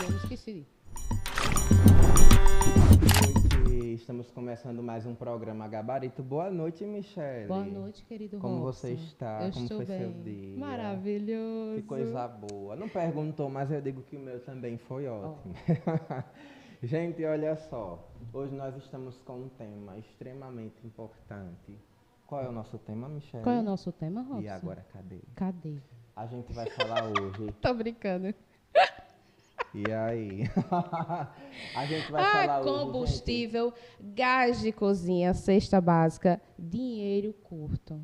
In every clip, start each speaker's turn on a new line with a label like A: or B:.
A: Eu esqueci.
B: Estamos começando mais um programa Gabarito. Boa noite, Michelle.
A: Boa noite, querido
B: Como
A: Robson.
B: você está?
A: Eu
B: Como
A: estou
B: foi
A: bem.
B: seu dia?
A: Maravilhoso.
B: Que coisa boa. Não perguntou, mas eu digo que o meu também foi ótimo. Gente, olha só. Hoje nós estamos com um tema extremamente importante. Qual é o nosso tema, Michelle?
A: Qual é o nosso tema, Robson?
B: E agora, cadê?
A: Cadê?
B: A gente vai falar hoje.
A: Tô brincando.
B: E aí? a gente vai
A: Ah,
B: falar hoje.
A: combustível, gás de cozinha, cesta básica, dinheiro curto.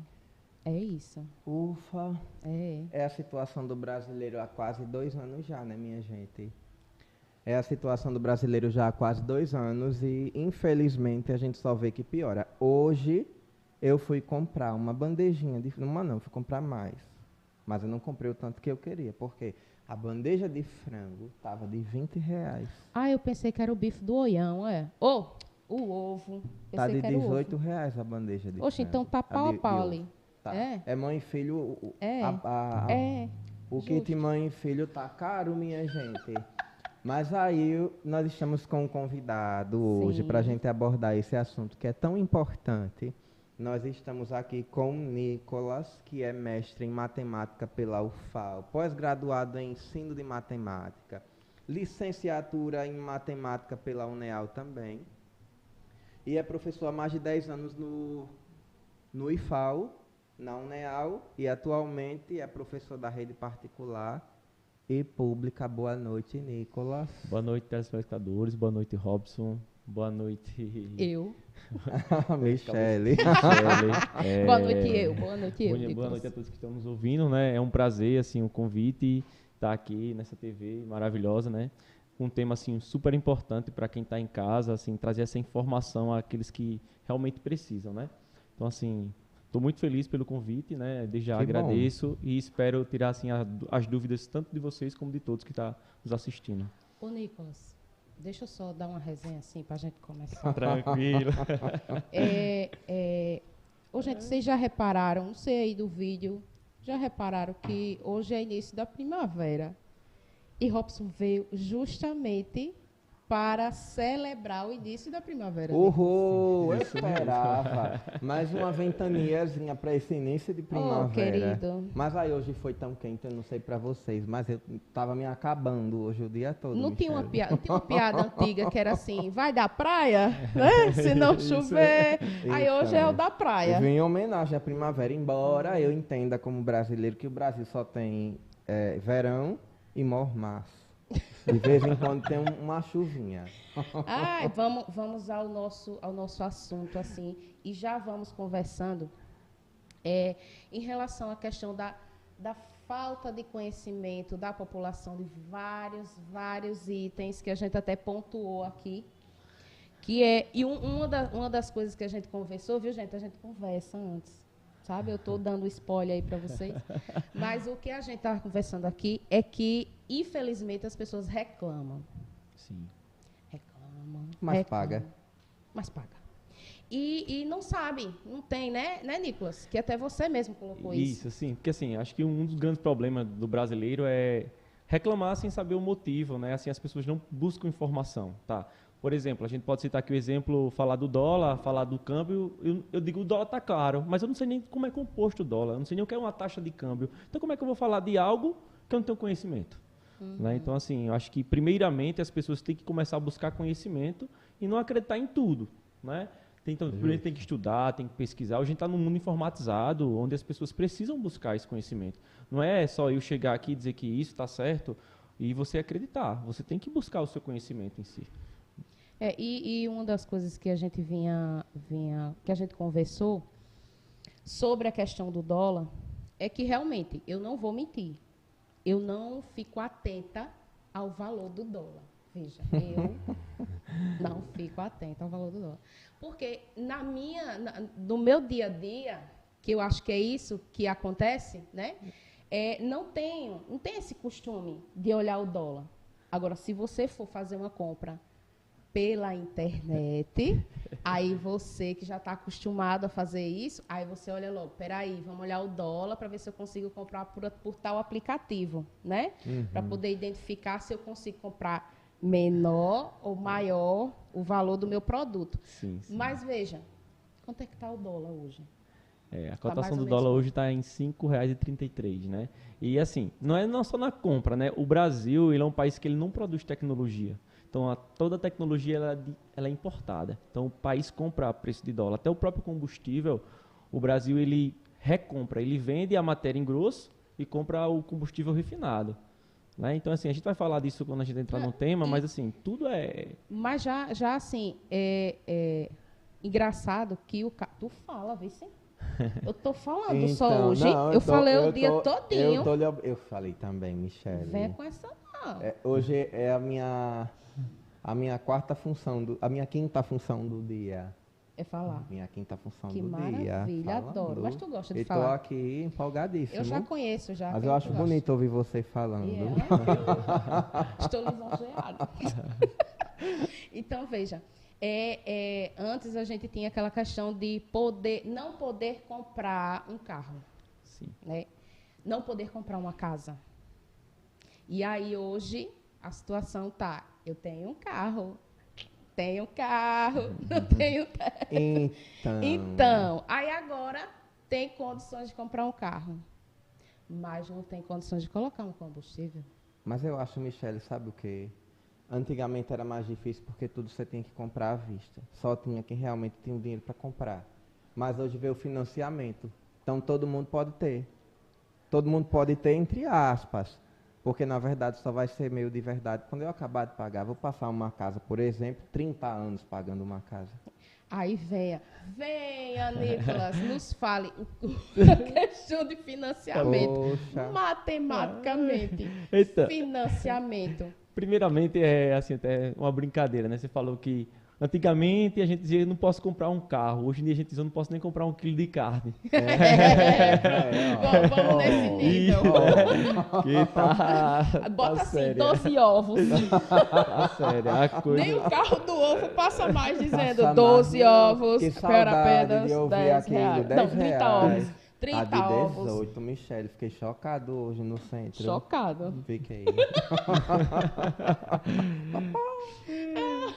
A: É isso.
B: Ufa.
A: É.
B: É a situação do brasileiro há quase dois anos já, né, minha gente? É a situação do brasileiro já há quase dois anos e, infelizmente, a gente só vê que piora. Hoje, eu fui comprar uma bandejinha de... Uma não, fui comprar mais. Mas eu não comprei o tanto que eu queria, porque a bandeja de frango tava de 20 reais.
A: Ah, eu pensei que era o bife do oião, é. Ô, o ovo. Pensei
B: Tá de
A: que era o
B: 18
A: ovo.
B: reais a bandeja de
A: Oxe,
B: frango.
A: então tá pau a
B: de-
A: pau ali.
B: Tá.
A: É?
B: mãe e filho...
A: É.
B: a- a- a-
A: É.
B: O
A: Justo.
B: kit mãe e filho tá caro, minha gente. Mas aí nós estamos com um convidado hoje para a gente abordar esse assunto que é tão importante. Nós estamos aqui com Nicolas, que é mestre em matemática pela UFAL, pós-graduado em ensino de matemática, licenciatura em matemática pela UNEAL também. E é professor há mais de 10 anos no, no IFAL, na UNEAL, e atualmente é professor da rede particular e pública. Boa noite, Nicolas.
C: Boa noite, telespectadores. Boa noite, Robson. Boa noite,
A: Eu.
B: Michele.
C: Michele. É,
A: Boa noite, eu. Boa noite, eu.
C: Boa, boa noite a todos que estão nos ouvindo, né? É um prazer, assim, o convite estar aqui nessa TV maravilhosa, né? Um tema, assim, super importante para quem está em casa, assim, trazer essa informação àqueles que realmente precisam, né? Então, assim, estou muito feliz pelo convite, né? Desde já
B: Que bom.
C: agradeço e espero tirar, assim, a- as dúvidas tanto de vocês como de todos que estão nos assistindo.
A: Ô, Nicolas, deixa eu só dar uma resenha assim pra gente começar.
C: Tranquilo.
A: É, é, ô, gente, vocês já repararam, não sei aí do vídeo, já repararam que hoje é início da primavera. E Robson veio justamente para celebrar o início da primavera.
B: Uhul, eu esperava. Mais uma ventaniazinha para esse início de primavera.
A: Oh, querido.
B: Mas aí hoje foi tão quente, eu não sei para vocês, mas eu tava me acabando hoje o dia todo.
A: Não tinha, uma piada, tinha uma piada antiga que era assim, vai da praia, né? Se não chover. Aí hoje é o da praia.
B: vim em homenagem à primavera, embora eu entenda como brasileiro que o Brasil só tem é, verão e mormaço. De vez em quando tem um- uma chuvinha.
A: Ai, vamos, vamos ao nosso, ao nosso assunto, assim, e já vamos conversando é, em relação à questão da, da falta de conhecimento da população de vários, vários itens que a gente até pontuou aqui. Que é, e um- uma, da- uma das coisas que a gente conversou, viu, gente? A gente conversa antes. Sabe? Eu estou dando spoiler aí para vocês. Mas o que a gente estava conversando aqui é que, infelizmente, as pessoas reclamam.
C: Sim.
A: Reclamam.
B: Mas
A: reclamam,
B: paga.
A: Mas paga. E, e não sabe, não tem, né, né, Nicolas? Que até você mesmo colocou isso.
C: Isso, assim, porque assim, acho que um dos grandes problemas do brasileiro é reclamar sem saber o motivo, né? Assim, as pessoas não buscam informação, tá? Por exemplo, a gente pode citar aqui o exemplo, falar do dólar, falar do câmbio. Eu, eu digo, o dólar tá caro, mas eu não sei nem como é composto o dólar, eu não sei nem o que é uma taxa de câmbio. Então, como é que eu vou falar de algo que eu não tenho conhecimento? Né? Então, assim, eu acho que, primeiramente, as pessoas têm que começar a buscar conhecimento e não acreditar em tudo, né? Então, primeiro tem que estudar, tem que pesquisar. Hoje a gente está num mundo informatizado, onde as pessoas precisam buscar esse conhecimento. Não é só eu chegar aqui e dizer que isso está certo e você acreditar. Você tem que buscar o seu conhecimento em si.
A: É, e, e uma das coisas que a gente vinha, vinha, que a gente conversou sobre a questão do dólar é que realmente, eu não vou mentir, eu não fico atenta ao valor do dólar. veja, eu não fico atenta ao valor do dólar. Porque na minha, na, no meu dia a dia, que eu acho que é isso que acontece, né? É, não tenho, não tenho esse costume de olhar o dólar. Agora, se você for fazer uma compra pela internet, aí você que já está acostumado a fazer isso, aí você olha logo, peraí, vamos olhar o dólar para ver se eu consigo comprar por, por tal aplicativo, né?
B: Uhum.
A: Para poder identificar se eu consigo comprar menor ou maior o valor do meu produto.
C: Sim, sim.
A: Mas veja, quanto é que está o dólar hoje?
C: É, a
A: mais
C: cotação
A: ou
C: do dólar hoje está em R$ 5,33, né? E assim, não é não só na compra, né? O Brasil ele é um país que ele não produz tecnologia. Então, a- toda a tecnologia ela é, ela é importada. Então, o país compra a preço de dólar. Até o próprio combustível, o Brasil ele recompra, ele vende a matéria em grosso e compra o combustível refinado. Né? Então, assim, a gente vai falar disso quando a gente entrar
A: É,
C: no tema,
A: e-
C: mas assim, tudo é...
A: Mas já, já assim, é, é engraçado que o ca... Tu fala, vê se. Eu tô falando só
B: Então,
A: hoje.
B: não,
A: eu
B: tô-
A: falei o
B: eu
A: dia
B: tô-
A: todinho.
B: Eu, tô eu falei também, Michele.
A: Venha com essa não.
B: É, hoje é a minha a minha quarta função do, a minha quinta função do dia.
A: É falar.
B: Minha quinta função
A: Que
B: do
A: maravilha,
B: dia.
A: adoro. Mas tu gosta de
B: e
A: falar.
B: tô aqui empolgadíssimo.
A: Eu já conheço, já.
B: Mas eu acho
A: gosta.
B: bonito ouvir você falando.
A: E é? Estou lisonjeada. então, veja. é, é, antes a gente tinha aquela questão de poder, não poder comprar um carro.
C: Sim.
A: né? Não poder comprar uma casa. E aí hoje a situação tá, eu tenho um carro, tenho um carro, não tenho.
B: Então.
A: Então, aí agora tem condições de comprar um carro, mas não tem condições de colocar um combustível.
B: Mas eu acho, Michele, sabe o que? Antigamente era mais difícil porque tudo você tinha que comprar à vista. Só tinha quem realmente tinha o dinheiro para comprar. Mas hoje veio o financiamento. Então todo mundo pode ter. Todo mundo pode ter, entre aspas. Porque na verdade só vai ser meio de verdade quando eu acabar de pagar. Vou passar uma casa, por exemplo, 30 anos pagando uma casa.
A: Aí venha, venha, Nicolas, nos fale a questão de financiamento.
B: Poxa.
A: Matematicamente,
C: Eita.
A: financiamento.
C: Primeiramente, é assim, até uma brincadeira, né? Você falou que antigamente a gente dizia, eu não posso comprar um carro. Hoje em dia a gente diz, eu não posso nem comprar um quilo de carne.
B: É, ó.
A: Vamos- vamos nesse nível.
C: que tá,
A: Bota
C: tá
A: assim,
C: sério.
A: 12 ovos.
C: Tá sério, a coisa...
A: Nem o carro do ovo passa mais dizendo
B: Passa
A: 12
B: mais,
A: ovos
B: que
A: apenas
B: de ouvir
A: 10
B: aquilo,
A: reais.
B: 10
A: Não, 30
B: reais.
A: ovos. 30
B: a de
A: ovos.
B: 18, Michele, fiquei chocado hoje no centro.
A: Chocado.
B: Fiquei.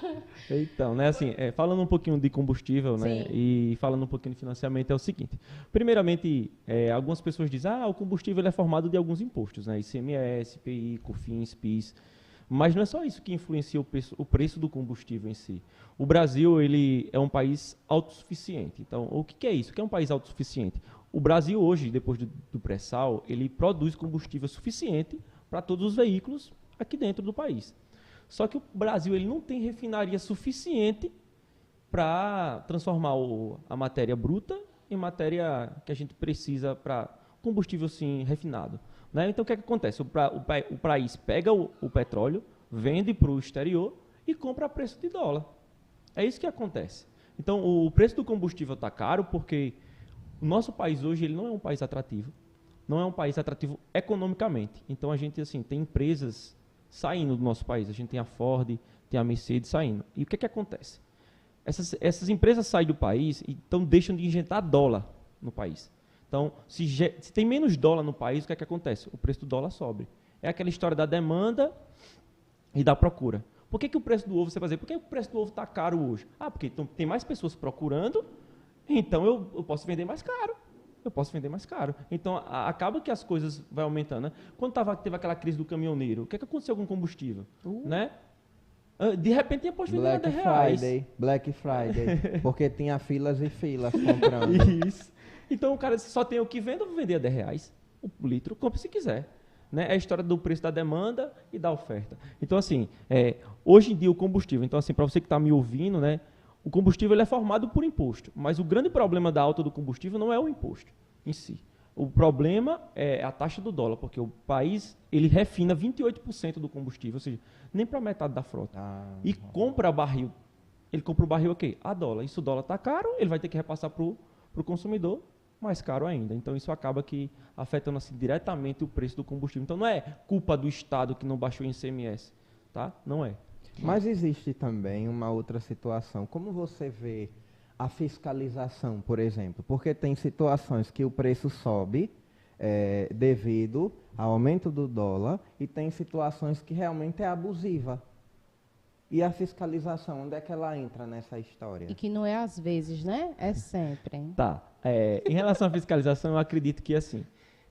C: Então, né, assim, é, falando um pouquinho de combustível, né,
A: Sim.
C: e falando um pouquinho de financiamento, é o seguinte. Primeiramente, é, algumas pessoas dizem, ah, o combustível é formado de alguns impostos, né, ICMS, PI, COFINS, PIS, mas não é só isso que influencia o preço, o preço do combustível em si. O Brasil, ele é um país autossuficiente. Então, o que, que é isso? O que é um país autossuficiente? O Brasil hoje, depois do, do pré-sal, ele produz combustível suficiente para todos os veículos aqui dentro do país. Só que o Brasil ele não tem refinaria suficiente para transformar o- a matéria bruta em matéria que a gente precisa para combustível sim refinado. né? Então o que, é que acontece? O, pra- o o país pega o, o petróleo, vende para o exterior e compra a preço de dólar. É isso que acontece. Então o, o preço do combustível está caro porque o nosso país hoje ele não é um país atrativo, não é um país atrativo economicamente. Então a gente assim tem empresas saindo do nosso país. A gente tem a Ford, tem a Mercedes saindo. E o que é que acontece? Essas, essas empresas saem do país e então deixam de injetar dólar no país. Então, se, se tem menos dólar no país, o que é que acontece? O preço do dólar sobe. É aquela história da demanda e da procura. Por que, que o preço do ovo, você vai dizer, por que o preço do ovo está caro hoje? Ah, porque então, tem mais pessoas procurando, então eu, eu posso vender mais caro. Eu posso vender mais caro. Então, a- acaba que as coisas vão aumentando. Né? Quando tava, teve aquela crise do caminhoneiro, o que, é que aconteceu com o combustível? Né? Ah, De repente, tinha posto
B: Black
C: 10 reais.
B: Friday. Black Friday. Porque tinha filas e filas comprando.
C: Isso. Então o cara disse, só tem o que vende, eu vou vender a 10 reais. O litro, compre se quiser. Né? É a história do preço da demanda e da oferta. Então, assim, é, hoje em dia o combustível, então assim, para você que está me ouvindo, né, o combustível é formado por imposto. Mas o grande problema da alta do combustível não é o imposto em si. O problema é a taxa do dólar, porque o país ele refina 28% do combustível, ou seja, nem para metade da frota.
B: Ah,
C: E compra barril. Ele compra o barril aqui, a dólar. E se o dólar está caro, ele vai ter que repassar para o consumidor mais caro ainda. Então isso acaba que afetando assim, diretamente o preço do combustível. Então não é culpa do Estado que não baixou o ICMS, tá? Não é.
B: Mas existe também uma outra situação. Como você vê a fiscalização, por exemplo? Porque tem situações que o preço sobe eh, devido ao aumento do dólar e tem situações que realmente é abusiva. E a fiscalização, onde é que ela entra nessa história?
A: E que não é às vezes, né? É sempre.
C: Tá. É, em relação à fiscalização, eu acredito que assim.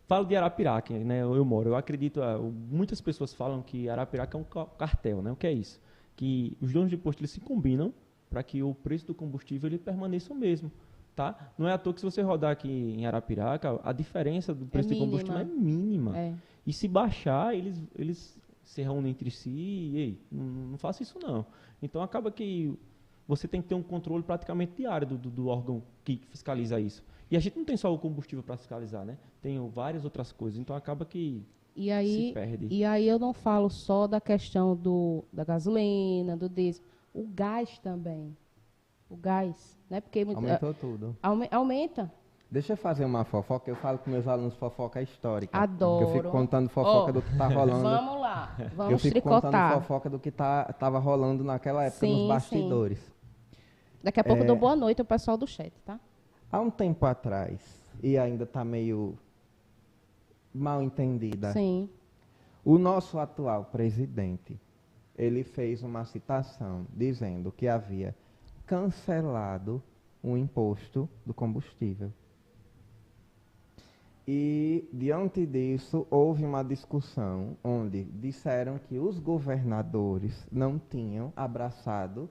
C: Falo de Arapiraca, né? Eu, moro. Eu acredito. ah, muitas pessoas falam que Arapiraca é um ca- cartel, né? O que é isso? Que os donos de posto eles se combinam para que o preço do combustível ele permaneça o mesmo, tá? Não é à toa que se você rodar aqui em Arapiraca, a diferença do preço de combustível é mínima.
A: É.
C: E se baixar, eles, eles se reúnem entre si e, ei, não, não faça isso não. Então acaba que você tem que ter um controle praticamente diário do, do, do órgão que fiscaliza isso. E a gente não tem só o combustível para fiscalizar, né? Tem várias outras coisas. Então acaba que
A: E aí, e aí eu não falo só da questão do, da gasolina, do diesel. O gás também. O gás, né? Porque
B: Aumentou tudo.
A: aume- aumenta.
B: Deixa eu fazer uma fofoca. Eu falo com meus alunos fofoca histórica.
A: Adoro.
B: Eu fico contando fofoca
A: Ó,
B: do que tá rolando.
A: Vamos lá,
B: eu
A: vamos
B: fico contando
A: tricotar.
B: fofoca do que tá, tava rolando naquela época
A: Sim,
B: nos
A: sim.
B: bastidores.
A: Daqui a pouco eu
B: É.
A: dou boa noite ao pessoal do chat, tá?
B: Há um tempo atrás, e ainda está meio mal entendida,
A: Sim.
B: o nosso atual presidente, ele fez uma citação dizendo que havia cancelado o imposto do combustível. E, diante disso, houve uma discussão onde disseram que os governadores não tinham abraçado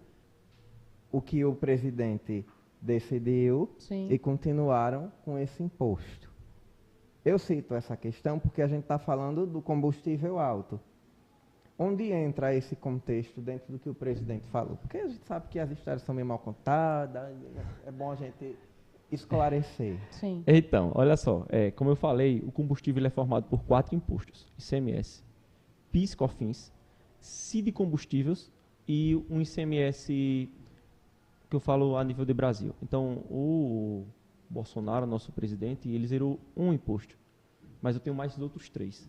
B: o que o presidente decidiu
A: Sim.
B: e continuaram com esse imposto. Eu cito essa questão porque a gente está falando do combustível alto. Onde entra esse contexto dentro do que o presidente falou? Porque a gente sabe que as histórias são meio mal contadas, é bom a gente esclarecer.
A: Sim.
C: Então, olha só, é, como eu falei, o combustível é formado por quatro impostos: ICMS, PIS, COFINS, CID combustíveis e um ICMS que eu falo a nível de Brasil. Então, o Bolsonaro, nosso presidente, ele zerou um imposto, mas eu tenho mais os outros três.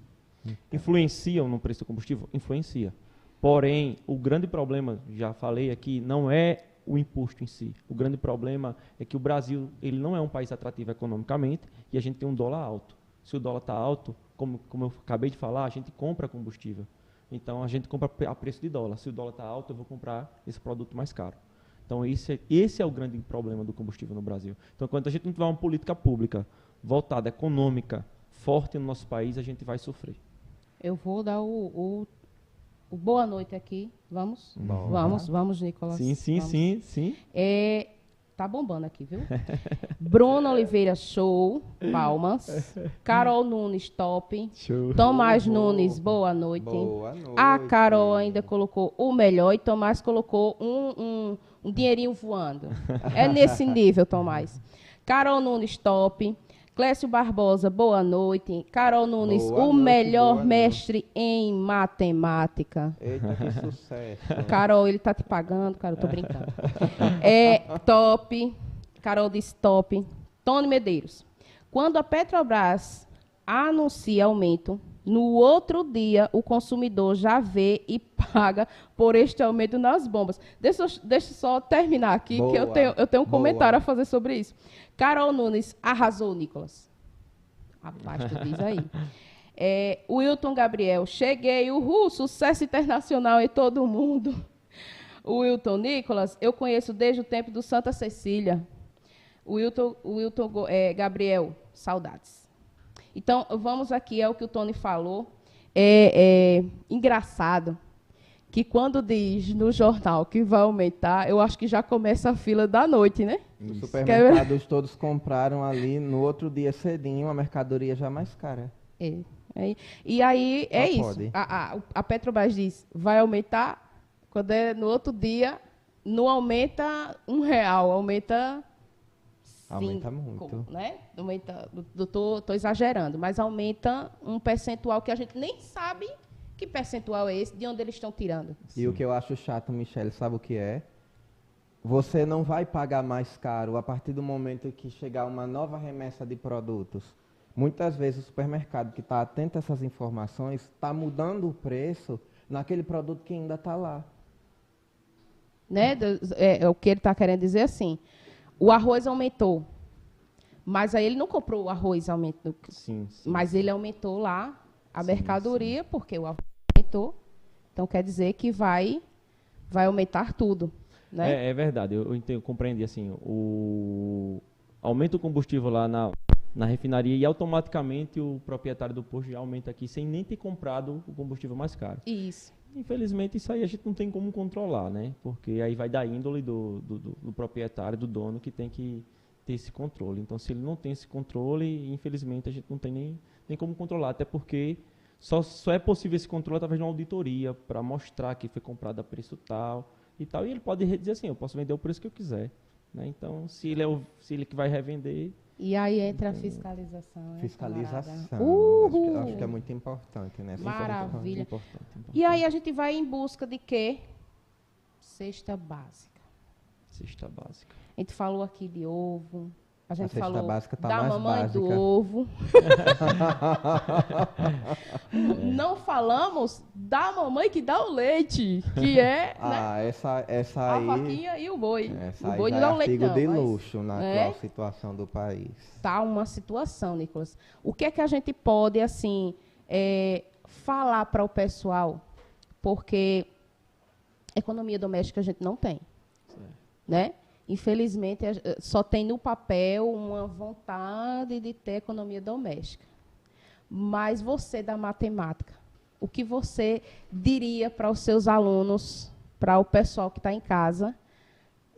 C: Influenciam no preço do combustível? Influencia. Porém, o grande problema, já falei aqui, não é o imposto em si. O grande problema é que o Brasil ele não é um país atrativo economicamente e a gente tem um dólar alto. Se o dólar está alto, como, como eu acabei de falar, a gente compra combustível. Então a gente compra a preço de dólar. Se o dólar está alto, eu vou comprar esse produto mais caro. Então esse é, esse é o grande problema do combustível no Brasil. Então quando a gente não tiver uma política pública voltada, econômica, forte no nosso país, a gente vai sofrer.
A: Eu vou dar o, o, o boa noite aqui. Vamos? Vamos, vamos, Nicolas.
C: Sim, sim,
A: Vamos.
C: sim, sim.
A: É, tá bombando aqui, viu? Bruno Oliveira, show. Palmas. Carol Nunes, top.
C: Show.
A: Tomás
B: Boa.
A: Nunes, boa noite.
B: Boa noite.
A: A Carol ainda colocou o melhor e Tomás colocou um, um, um dinheirinho voando. É nesse nível, Tomás. Carol Nunes, top. Clécio Barbosa, boa noite. Carol Nunes,
B: Boa
A: o
B: noite,
A: melhor mestre em matemática.
B: Eita, que sucesso.
A: Carol, ele tá te pagando, cara, eu tô brincando. É top. Carol disse top. Tony Medeiros. Quando a Petrobras anuncia aumento, no outro dia o consumidor já vê e paga por este aumento nas bombas. Deixa, eu- deixa eu só terminar aqui, que eu
B: Boa,
A: tenho, eu tenho um
B: boa.
A: comentário a fazer sobre isso. Carol Nunes arrasou, Nicolas. Rapaz, tu diz aí. É, Wilton Gabriel, cheguei, uhul, sucesso internacional em todo mundo. Wilton Nicolas, eu conheço desde o tempo do Santa Cecília. Wilton, Wilton é, Gabriel, saudades. Então, vamos aqui ao que o Tony falou. É, é engraçado que quando diz no jornal que vai aumentar, eu acho que já começa a fila da noite, né?
B: Os supermercados todos compraram ali no outro dia cedinho a mercadoria já mais cara.
A: É, é, e aí é
B: Só
A: isso. A, a, a Petrobras diz, vai aumentar, quando é no outro dia, não aumenta um real, aumenta
B: Aumenta muito.
A: Né? Aumenta, tô, tô exagerando, mas aumenta um percentual que a gente nem sabe que percentual é esse, de onde eles estão tirando.
B: E Sim. o que eu acho chato, Michele, sabe o que é? Você não vai pagar mais caro a partir do momento que chegar uma nova remessa de produtos. Muitas vezes o supermercado que está atento a essas informações está mudando o preço naquele produto que ainda está lá.
A: Né? É, é, o que ele está querendo dizer assim. O arroz aumentou. Mas aí ele não comprou o arroz aumentou. Sim, sim. Mas ele aumentou lá a sim, mercadoria, sim. porque o arroz aumentou. Então quer dizer que vai, vai aumentar tudo. Né?
C: É, é verdade, eu, eu, entendo, eu compreendi assim, o aumenta o combustível lá na, na refinaria e automaticamente o proprietário do posto já aumenta aqui sem nem ter comprado o combustível mais caro.
A: Isso.
C: Infelizmente, isso aí a gente não tem como controlar, né? Porque aí vai da índole do, do, do, do proprietário, do dono, que tem que ter esse controle. Então, se ele não tem esse controle, infelizmente, a gente não tem nem, nem como controlar. Até porque só, só é possível esse controle através de uma auditoria para mostrar que foi comprado a preço tal e tal. E ele pode dizer assim, eu posso vender o preço que eu quiser. Né? Então, se ele, é o, se ele que vai revender,
A: e aí entra a fiscalização.
B: Fiscalização. Acho que, acho, que, é muito importante, né?
A: Maravilha. Importante, importante. E aí a gente vai em busca de quê? Cesta básica.
C: Cesta básica.
A: A gente falou aqui de ovo, a gente
B: a
A: falou
B: tá
A: da mamãe
B: básica.
A: do ovo. Não falamos da mamãe que dá o leite, que é
B: ah, né, essa, essa
A: a
B: aí,
A: vaquinha e o boi.
B: O boi não dá é o leite não. de luxo na é, atual situação do país.
A: Tá uma situação, Nicolas. O que é que a gente pode assim é, falar para o pessoal? Porque economia doméstica a gente não tem, certo. né? Infelizmente, só tem no papel uma vontade de ter economia doméstica. Mas você da matemática, o que você diria para os seus alunos, para o pessoal que está em casa,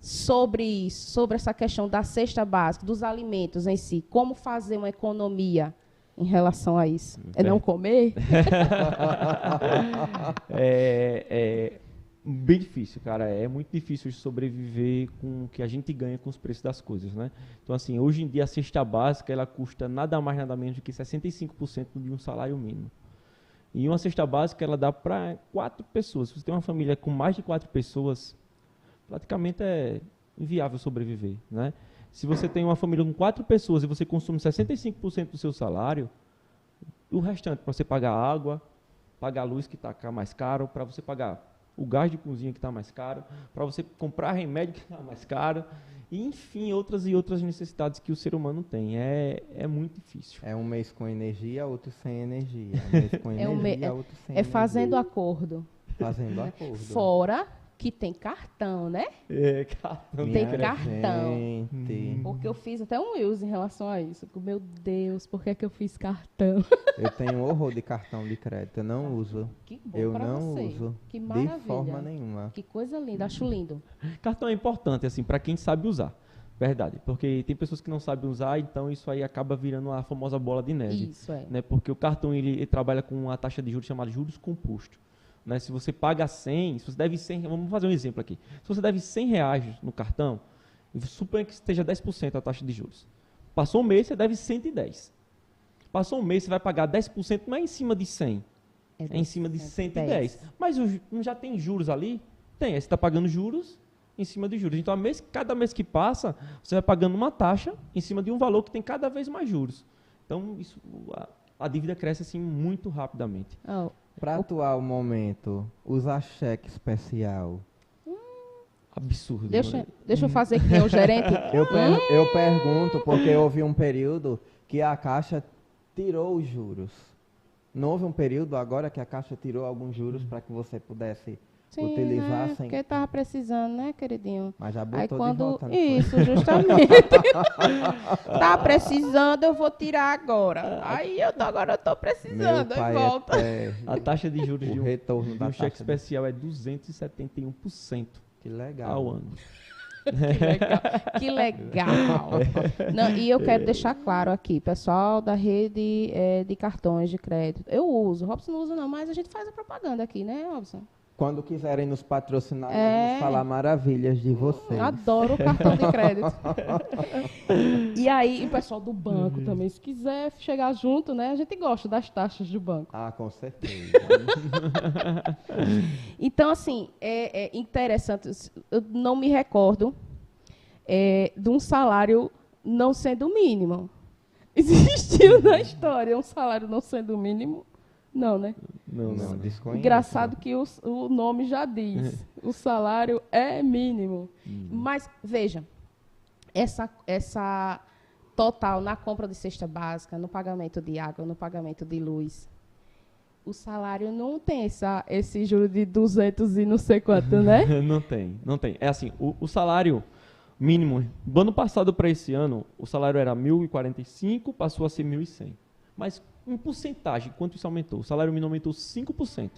A: sobre isso, sobre essa questão da cesta básica, dos alimentos em si, como fazer uma economia em relação a isso? É não comer?
C: é, é, bem difícil, cara. É muito difícil sobreviver com o que a gente ganha com os preços das coisas, né? Então, assim, hoje em dia a cesta básica ela custa nada mais nada menos do que 65% de um salário mínimo. E uma cesta básica ela dá para quatro pessoas. Se você tem uma família com mais de quatro pessoas, praticamente é inviável sobreviver, né? Se você tem uma família com quatro pessoas e você consome 65% do seu salário, o restante para você pagar água, pagar luz que está mais caro, para você pagar o gás de cozinha que está mais caro, para você comprar remédio que está mais caro, e enfim, outras e outras necessidades que o ser humano tem. É, é muito difícil.
B: É um mês com energia, outro sem energia. Um mês com energia,
A: é
B: um outro sem
A: É fazendo acordo.
B: Fazendo acordo.
A: Fora que tem cartão, né?
C: É, cartão.
A: Tem cartão. Porque eu fiz até um use em relação a isso. Meu Deus, por que, é que eu fiz cartão?
B: Eu tenho horror de cartão de crédito, eu não uso.
A: Que bom
B: eu
A: pra
B: não
A: você.
B: uso.
A: Que maravilha.
B: De forma nenhuma.
A: Que coisa linda, acho lindo.
C: Cartão é importante, assim, para quem sabe usar. Verdade, porque tem pessoas que não sabem usar, então isso aí acaba virando a famosa bola de neve.
A: Isso é.
C: Né? Porque o cartão ele, ele trabalha com uma taxa de juros chamada juros composto. Né? Se você paga 100, se você deve 100, vamos fazer um exemplo aqui. Se você deve 100 reais no cartão, suponha que esteja 10% a taxa de juros. Passou um mês, você deve 110. Passou um mês, você vai pagar 10%, não é em cima de 100, é, é em cima de 110. 110. Mas não já tem juros ali? Tem, aí você está pagando juros em cima de juros. Então, mês, cada mês que passa, você vai pagando uma taxa em cima de um valor que tem cada vez mais juros. Então, isso, a, a dívida cresce assim muito rapidamente.
B: Oh, para atual momento, usar cheque especial.
C: Absurdo.
A: Deixa, né? deixa eu fazer que nem o gerente.
B: eu, per, eu pergunto porque houve um período que a Caixa tirou os juros. Não houve um período agora que a Caixa tirou alguns juros para que você pudesse Sim, utilizar
A: né?
B: sem.
A: Porque estava precisando, né, queridinho?
B: Mas já botou Aí,
A: quando...
B: de volta.
A: Isso, justamente. tá precisando, eu vou tirar agora. Aí eu tô, agora eu tô precisando, aí
B: é
A: volta.
B: É
C: a taxa de juros
B: o
C: de um,
B: retorno
C: de um cheque especial é 271%.
B: Que legal.
C: Ao ano.
A: que legal. Que legal. Não, e eu quero deixar claro aqui, pessoal da rede é, de cartões de crédito. Eu uso. Robson não usa não, mas a gente faz a propaganda aqui, né, Robson?
B: Quando quiserem nos patrocinar,
A: É.
B: vamos falar maravilhas de vocês.
A: Adoro o cartão de crédito. e aí, o pessoal do banco também, se quiser chegar junto, né? A gente gosta das taxas do banco.
B: Ah, com certeza.
A: Então, assim, é, é interessante. Eu não me recordo é, de um salário não sendo o mínimo. Existiu na história um salário não sendo o mínimo? Não, né?
C: Não,
B: não, desconheço.
A: Engraçado que o, o nome já diz. o salário é mínimo. Mas, veja, essa, essa total na compra de cesta básica, no pagamento de água, no pagamento de luz, o salário não tem essa, esse juro de 200 e não sei quanto, né?
C: não tem, não tem. É assim, o, o salário mínimo, do ano passado para esse ano, o salário era 1.045, passou a ser 1.100. Mas em porcentagem, quanto isso aumentou? O salário mínimo aumentou 5%.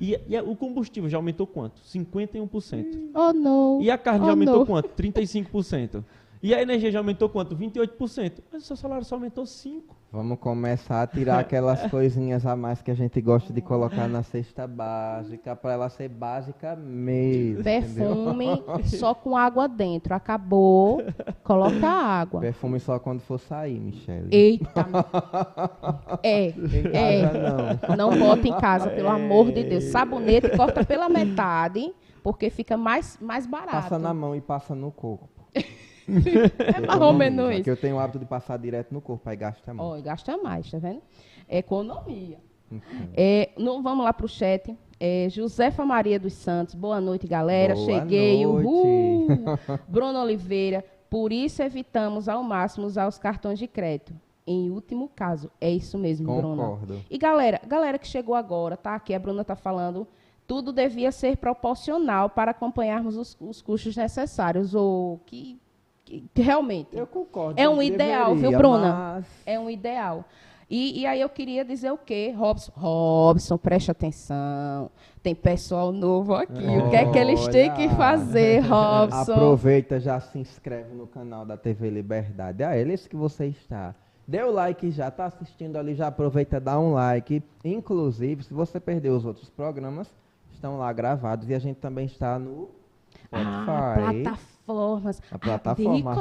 C: E, e o combustível já aumentou quanto? 51%.
A: Oh, não.
C: E a carne
A: Oh,
C: já aumentou
A: não.
C: quanto? 35%. E a energia já aumentou quanto? 28%. Mas o seu salário só aumentou 5%.
B: Vamos começar a tirar aquelas coisinhas a mais que a gente gosta de colocar na cesta básica, para ela ser básica mesmo. entendeu?
A: Perfume só com água dentro. Acabou. Coloca água.
B: Perfume só quando for sair, Michele.
A: Eita. É.
B: Em
A: É.
B: casa não.
A: Não bota em casa, pelo amor de Deus. Sabonete corta pela metade, porque fica mais, mais barato.
B: Passa na mão e passa no corpo.
A: É mais ou menos
B: Porque eu tenho o hábito de passar direto no corpo, aí gasta.
A: Ó, e gasta mais, tá vendo? Economia.
B: Então,
A: É, no- vamos lá pro chat. É, Josefa Maria dos Santos, boa noite, galera.
B: Boa
A: Cheguei.
B: noite.
A: Uhul. Bruno Oliveira, por isso evitamos ao máximo usar os cartões de crédito. Em último caso, é isso mesmo, Bruna.
B: Concordo.
A: E galera, galera que chegou agora, tá? Aqui a Bruna tá falando, tudo devia ser proporcional para acompanharmos os, os custos necessários, ou que realmente
B: Eu concordo.
A: É um ideal, viu,
B: deveria,
A: Bruna?
B: mas-
A: é um ideal. E, e aí eu queria dizer o quê? Robson, Robson, preste atenção. Tem pessoal novo aqui. O que é que eles têm que
B: Olha.
A: fazer, Robson?
B: Aproveita, já se inscreve no canal da TV Liberdade. Ah, é esse que você está. Dê o like já, tá assistindo ali, já aproveita, dá um like. Inclusive, se você perdeu os outros programas, estão lá gravados e a gente também está no
A: Ah,
B: Spotify.
A: Plataformas.
B: A plataforma,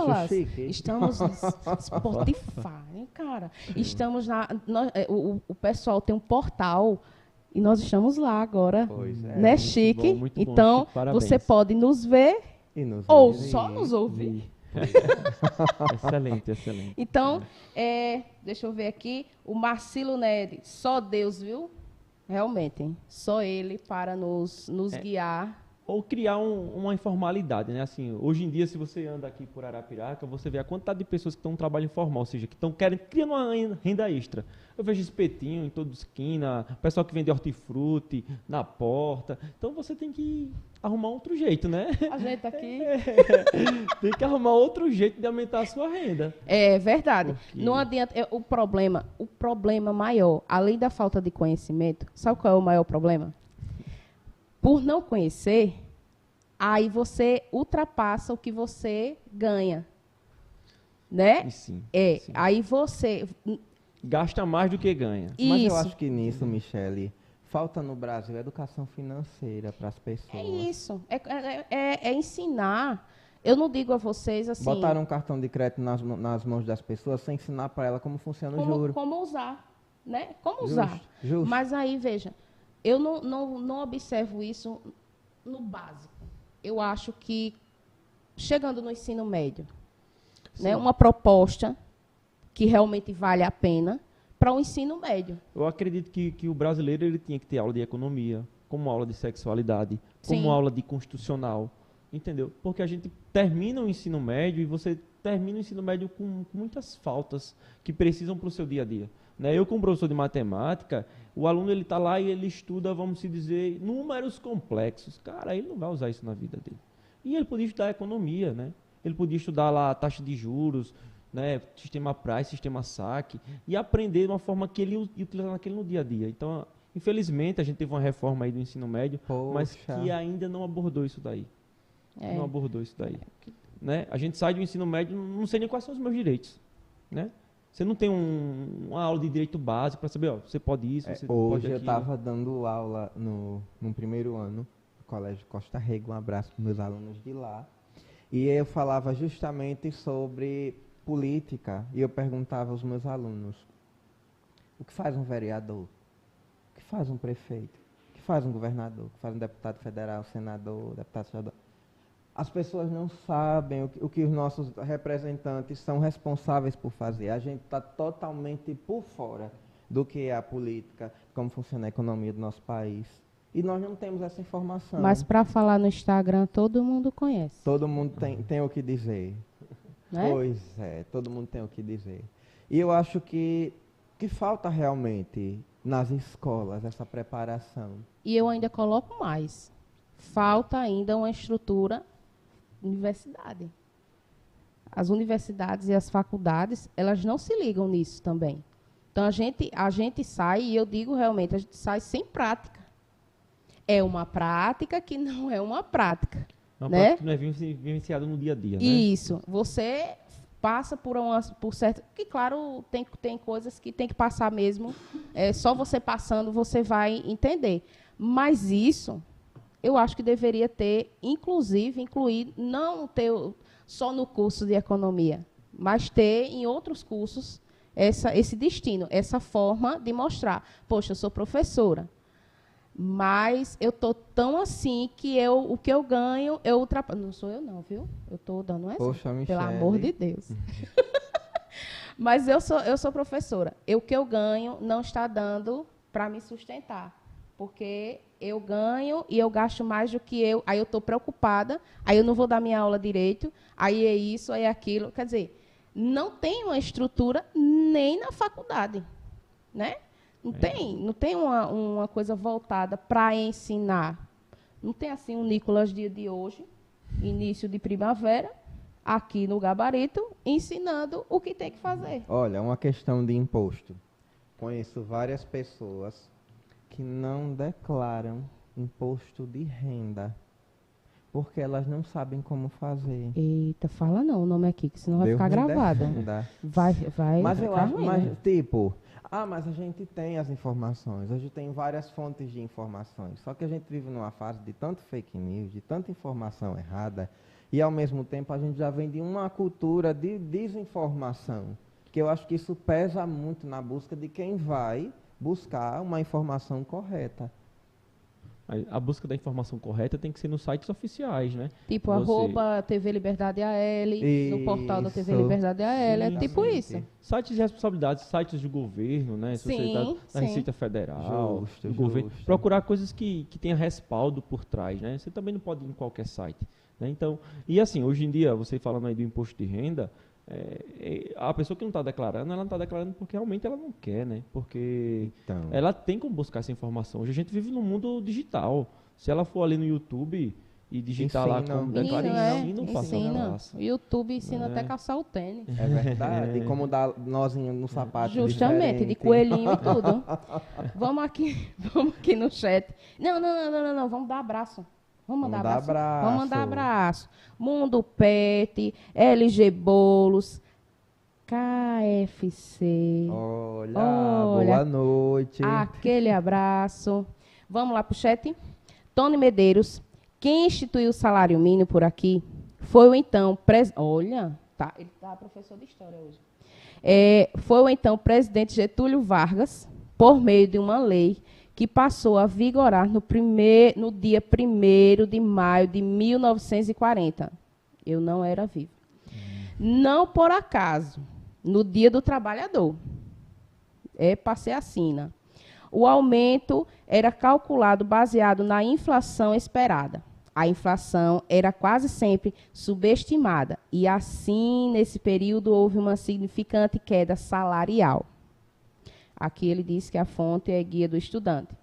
A: estamos no Spotify, cara. Estamos na. nós- é, o, o- pessoal tem um portal e nós estamos lá agora.
B: Pois é.
A: né,
C: muito
A: chique?
C: bom, muito bom,
A: então,
C: Chique, parabéns.
A: você pode nos ver
B: E nos
A: ou
B: ouvir.
A: só nos ouvir.
C: excelente, excelente.
A: Então, é, deixa eu ver aqui. O Marcelo Neri, só Deus, viu? Realmente, hein? só ele para nos, nos
C: É.
A: guiar.
C: Ou criar um- uma informalidade, né? Assim, hoje em dia, se você anda aqui por Arapiraca, você vê a quantidade de pessoas que estão no trabalho informal, ou seja, que estão querendo, criando uma ren- renda extra. Eu vejo espetinho em toda esquina, pessoal que vende hortifruti na porta. Então você tem que arrumar outro jeito, né?
A: A gente aqui.
C: tem que arrumar outro jeito de aumentar a sua renda.
A: É verdade.
C: Porque-
A: Não adianta. é, o problema, o problema maior, além da falta de conhecimento, sabe qual é o maior problema? Por não conhecer, aí você ultrapassa o que você ganha. Né?
C: E sim.
A: É,
C: sim.
A: aí você.
C: Gasta mais do que ganha.
B: Mas eu
A: Isso.
B: acho que nisso, Michele, falta no Brasil educação financeira para as pessoas.
A: É isso. É, é- é- é ensinar. Eu não digo a vocês assim.
B: Botaram um cartão de crédito nas, nas mãos das pessoas sem ensinar para ela como funciona o
A: como,
B: juro.
A: como usar, né? Como
B: Justo,
A: usar.
B: justo.
A: Mas aí, veja, eu não, não, não observo isso no básico. Eu acho que, chegando no ensino médio, né, uma proposta que realmente vale a pena para o ensino médio.
C: Eu acredito que, que o brasileiro ele tinha que ter aula de economia, como aula de sexualidade, como
A: Sim.
C: aula de constitucional, entendeu? Porque a gente termina o ensino médio e você termina o ensino médio com, com muitas faltas que precisam para o seu dia a dia. Né? Eu, como professor de matemática, o aluno ele está lá e ele estuda, vamos se dizer, números complexos. Cara, ele não vai usar isso na vida dele. E ele podia estudar economia, né? Ele podia estudar lá a taxa de juros, né? Sistema price, sistema saque e aprender de uma forma que ele ia utilizar naquele no dia a dia. Então, infelizmente, a gente teve uma reforma aí do ensino médio, mas
B: Poxa.
C: que ainda não abordou isso daí.
A: É.
C: Não abordou isso daí. Né? A gente sai do ensino médio, não sei nem quais são os meus direitos, né? Você não tem um, uma aula de direito básico para saber, ó, você pode isso,
B: É,
C: você
B: hoje
C: pode
B: eu
C: aquilo.
B: estava dando aula no, no primeiro ano, no Colégio Costa Rego, um abraço para meus alunos de lá. E eu falava justamente sobre política e eu perguntava aos meus alunos: o que faz um vereador? O que faz um prefeito? O que faz um governador? O que faz um deputado federal, senador, deputado estadual? As pessoas não sabem o que, o que os nossos representantes são responsáveis por fazer. A gente está totalmente por fora do que é a política, como funciona a economia do nosso país. E nós não temos essa informação.
A: Mas para falar no Instagram, todo mundo conhece.
B: Todo mundo tem, tem o que dizer.
A: Né?
B: Pois é, todo mundo tem o que dizer. E eu acho que, que falta realmente nas escolas essa preparação.
A: E eu ainda coloco mais. Falta ainda uma estrutura universidade. As universidades e as faculdades, elas não se ligam nisso também. Então a gente, a gente sai, e eu digo realmente, a gente sai sem prática. É uma prática que não é uma prática.
C: Uma
A: né?
C: prática que não é vivenci- vivenciada no dia a dia, né?
A: Isso. Você passa por uma por certo que claro tem tem coisas que tem que passar mesmo é só você passando você vai entender mas isso eu acho que deveria ter inclusive incluir não ter só no curso de economia mas ter em outros cursos essa esse destino essa forma de mostrar poxa eu sou professora mas eu tô tão assim que eu o que eu ganho eu ultrapasso. Não sou eu não, viu? Eu tô dando um exemplo.
B: Poxa,
A: Pelo amor de Deus. Mas eu sou eu sou professora. Eu, o que eu ganho não está dando para me sustentar, porque eu ganho e eu gasto mais do que eu. Aí eu estou preocupada. Aí eu não vou dar minha aula direito. Aí é isso, aí é aquilo. Quer dizer, não tem uma estrutura nem na faculdade, né? Não tem, não tem uma, uma coisa voltada para ensinar. Não tem assim um Nicolas dia de hoje, início de primavera, aqui no gabarito, ensinando o que tem que fazer.
B: Olha, uma questão de imposto. Conheço várias pessoas que não declaram imposto de renda porque elas não sabem como fazer.
A: Eita, fala não o nome aqui, que senão vai
B: Deus
A: ficar
B: me
A: gravado.
B: defenda.
A: Vai, vai
B: Mas eu acho, mas,
A: né?
B: tipo, ah, mas a gente tem as informações, a gente tem várias fontes de informações. Só que a gente vive numa fase de tanto fake news, de tanta informação errada, e ao mesmo tempo a gente já vem de uma cultura de desinformação, que eu acho que isso pesa muito na busca de quem vai buscar uma informação correta.
C: A busca da informação correta tem que ser nos sites oficiais, né?
A: Tipo,
C: Você-
A: arroba TV Liberdade AL, no portal da TV
B: Isso.
A: Liberdade AL, é
C: Sim,
A: tipo
B: exatamente.
A: isso.
C: Sites de responsabilidade, sites do governo, né? Se você
A: Sim,
C: tá da
A: sim.
C: Receita Federal,
B: Justo,
C: do governo.
B: justo.
C: Procurar coisas que, que tenha respaldo por trás, né? Você também não pode ir em qualquer site. Né? Então, e assim, hoje em dia, você falando aí do imposto de renda, é, é, a pessoa que não está declarando, ela não está declarando porque realmente ela não quer, né? Porque
B: Então,
C: ela tem como buscar essa informação. Hoje a gente vive num mundo digital. Se ela for ali no YouTube e digitar lá
B: Ensina.
C: como
A: Menino,
C: declara,
A: é,
C: ensina o passo a
A: ensina.
C: passo.
A: YouTube ensina
C: É.
A: até caçar o tênis.
B: é verdade. E como dar nozinho no sapato
A: Justamente, de
B: diferente.
A: coelhinho e tudo. vamos aqui, vamos aqui no chat. Não, não, não, não, não, não, vamos dar abraço. Vamos mandar
B: Vamos dar
A: abraço.
B: abraço.
A: Vamos mandar abraço. Mundo Pet, LG Bolos, KFC.
B: Olha,
A: Olha.
B: boa noite.
A: Aquele abraço. Vamos lá pro chat. Tony Medeiros, quem instituiu o salário mínimo por aqui foi o então pres... Olha, tá, ele tá professor de história hoje. É, foi o então presidente Getúlio Vargas, por meio de uma lei que passou a vigorar no, primeir, no dia 1 de maio de 1940. Eu não era vivo. Não por acaso, no dia do trabalhador. É para ser assina. O aumento era calculado baseado na inflação esperada. A inflação era quase sempre subestimada e assim, nesse período, houve uma significante queda salarial. Aqui ele diz que a fonte é guia do estudante.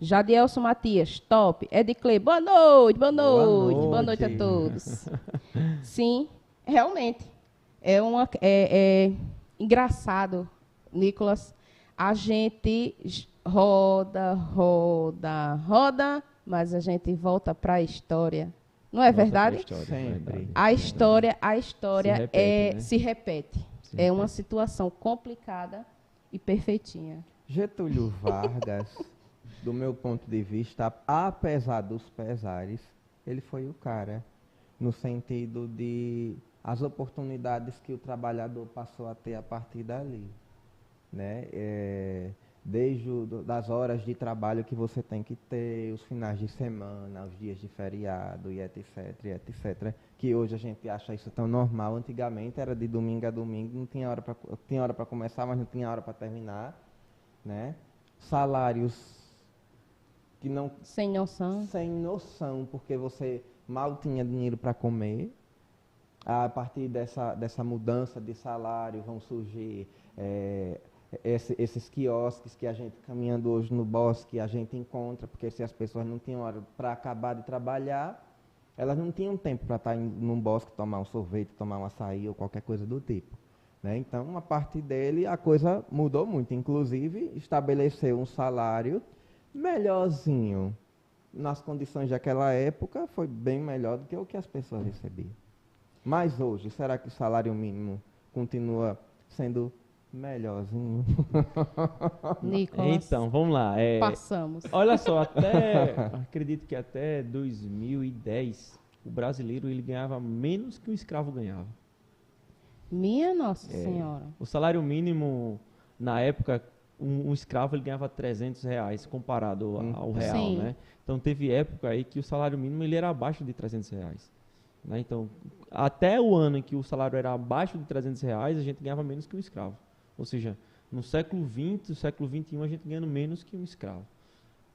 A: Jadielson Matias, top. Ediclei, boa noite, boa
B: Boa
A: noite, boa noite a
B: noite.
A: todos. Sim, realmente. É, uma, é, é engraçado, Nicolas. A gente roda, roda, roda, mas a gente volta para a história. Não é verdade?
C: história,
B: Sempre.
C: verdade.
A: A história, a história
C: Se repete,
A: é,
C: né?
A: se repete. É uma situação complicada e perfeitinha.
B: Getúlio Vargas, do meu ponto de vista, apesar dos pesares, ele foi o cara, no sentido de as oportunidades que o trabalhador passou a ter a partir dali. Né? É, desde o, das horas de trabalho que você tem que ter, os finais de semana, os dias de feriado e etc, e etc. Que hoje a gente acha isso tão normal. Antigamente era de domingo a domingo, não tinha hora para tinha hora para começar, mas não tinha hora para terminar, né? Salários que não
A: sem noção,
B: sem noção, porque você mal tinha dinheiro para comer. A partir dessa dessa mudança de salário vão surgir é, esse, esses quiosques que a gente caminhando hoje no bosque a gente encontra, porque se as pessoas não tinham hora para acabar de trabalhar, elas não tinham tempo para estar em, num bosque tomar um sorvete, tomar um açaí ou qualquer coisa do tipo. Né? Então, a partir dele, a coisa mudou muito. Inclusive, estabeleceu um salário melhorzinho. Nas condições daquela época, foi bem melhor do que o que as pessoas recebiam. Mas hoje, será que o salário mínimo continua sendo Melhorzinho.
A: Nicolas.
C: Então, vamos lá. É,
A: passamos.
C: Olha só, até acredito que até 2010 o brasileiro ele ganhava menos que o escravo ganhava.
A: Minha Nossa é, Senhora.
C: O salário mínimo na época um, um, escravo ele ganhava 300 reais comparado hum. ao real, Sim. né? Então teve época aí que o salário mínimo ele era abaixo de 300 reais. Né? Então até o ano em que o salário era abaixo de 300 reais a gente ganhava menos que um escravo. Ou seja, no século XX, no século XXI, a gente ganhando menos que um escravo.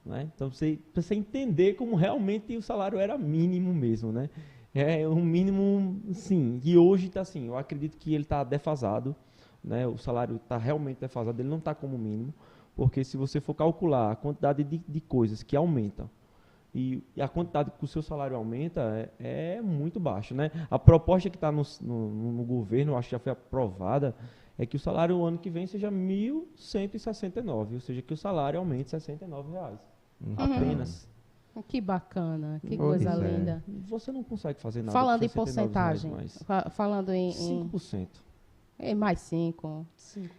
C: Né? Então, você precisa entender como realmente o salário era mínimo mesmo. Né? É um mínimo, sim. E hoje está assim, eu acredito que ele está defasado. Né? O salário está realmente defasado, ele não está como mínimo. Porque se você for calcular a quantidade de, de coisas que aumentam e, a quantidade que o seu salário aumenta é, é muito baixo. Né? A proposta que está no, no, no governo, acho que já foi aprovada, é que o salário o ano que vem seja 1.169, ou seja, que o salário aumente 69 reais. Uhum. Apenas.
A: Que bacana, que coisa é. linda.
C: Você não consegue fazer nada.
A: Falando em porcentagem, falando em,
C: em 5%.
A: É mais 5.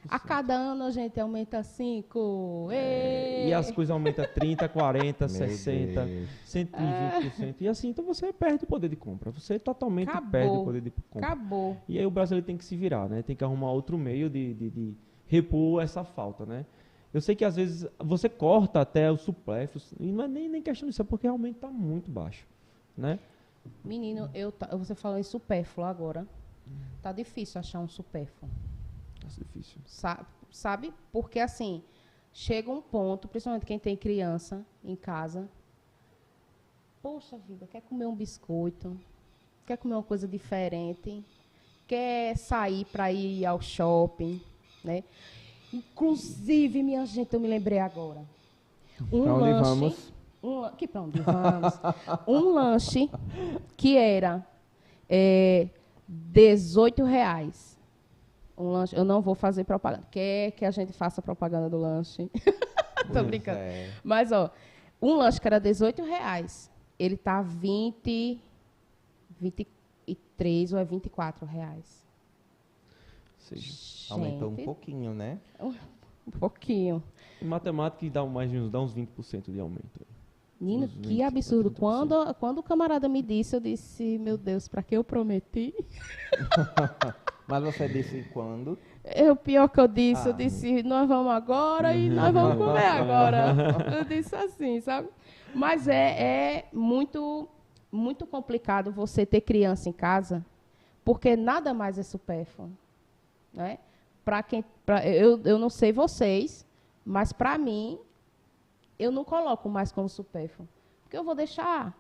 A: A cada ano a gente aumenta 5.
C: É, e as coisas aumentam 30, 40, 60, Deus. 120%. É. E assim, então você perde o poder de compra. Você totalmente Acabou. perde o poder de compra.
A: Acabou.
C: E aí o brasileiro tem que se virar, né? Tem que arrumar outro meio de, de, de repor essa falta, né? Eu sei que às vezes você corta até o supléfluo, e não é nem, nem questão disso, é porque realmente está muito baixo, né?
A: Menino, eu, você falou em supérfluo agora. Tá difícil achar um supérfluo.
C: Tá difícil.
A: Sa sabe? Porque assim, chega um ponto, principalmente quem tem criança em casa, poxa vida, quer comer um biscoito, quer comer uma coisa diferente, quer sair para ir ao shopping, né? Inclusive, minha gente, eu me lembrei agora.
B: Um pra onde lanche, vamos?
A: Um, que para onde vamos? um lanche que era é, 18 reais. Um lanche, eu não vou fazer propaganda. Quer que a gente faça propaganda do lanche? Tô brincando. É. Mas, ó, um lanche que era 18 reais, ele tá 20, 23 ou é 24 reais.
B: Sim. Aumentou um pouquinho, né?
A: Um pouquinho.
C: Em matemática dá mais dá uns 20% de aumento.
A: Menino, que absurdo. Quando, quando o camarada me disse, eu disse, meu Deus, para que eu prometi?
B: Mas você disse quando?
A: Eu, pior que eu disse, ah. eu disse, nós vamos agora e nós vamos comer agora. eu disse assim, sabe? Mas é, é muito, muito complicado você ter criança em casa, porque nada mais é supérfluo. Né? Pra quem, pra, eu, eu não sei vocês, mas para mim, eu não coloco mais como supérfluo. Porque eu vou deixar.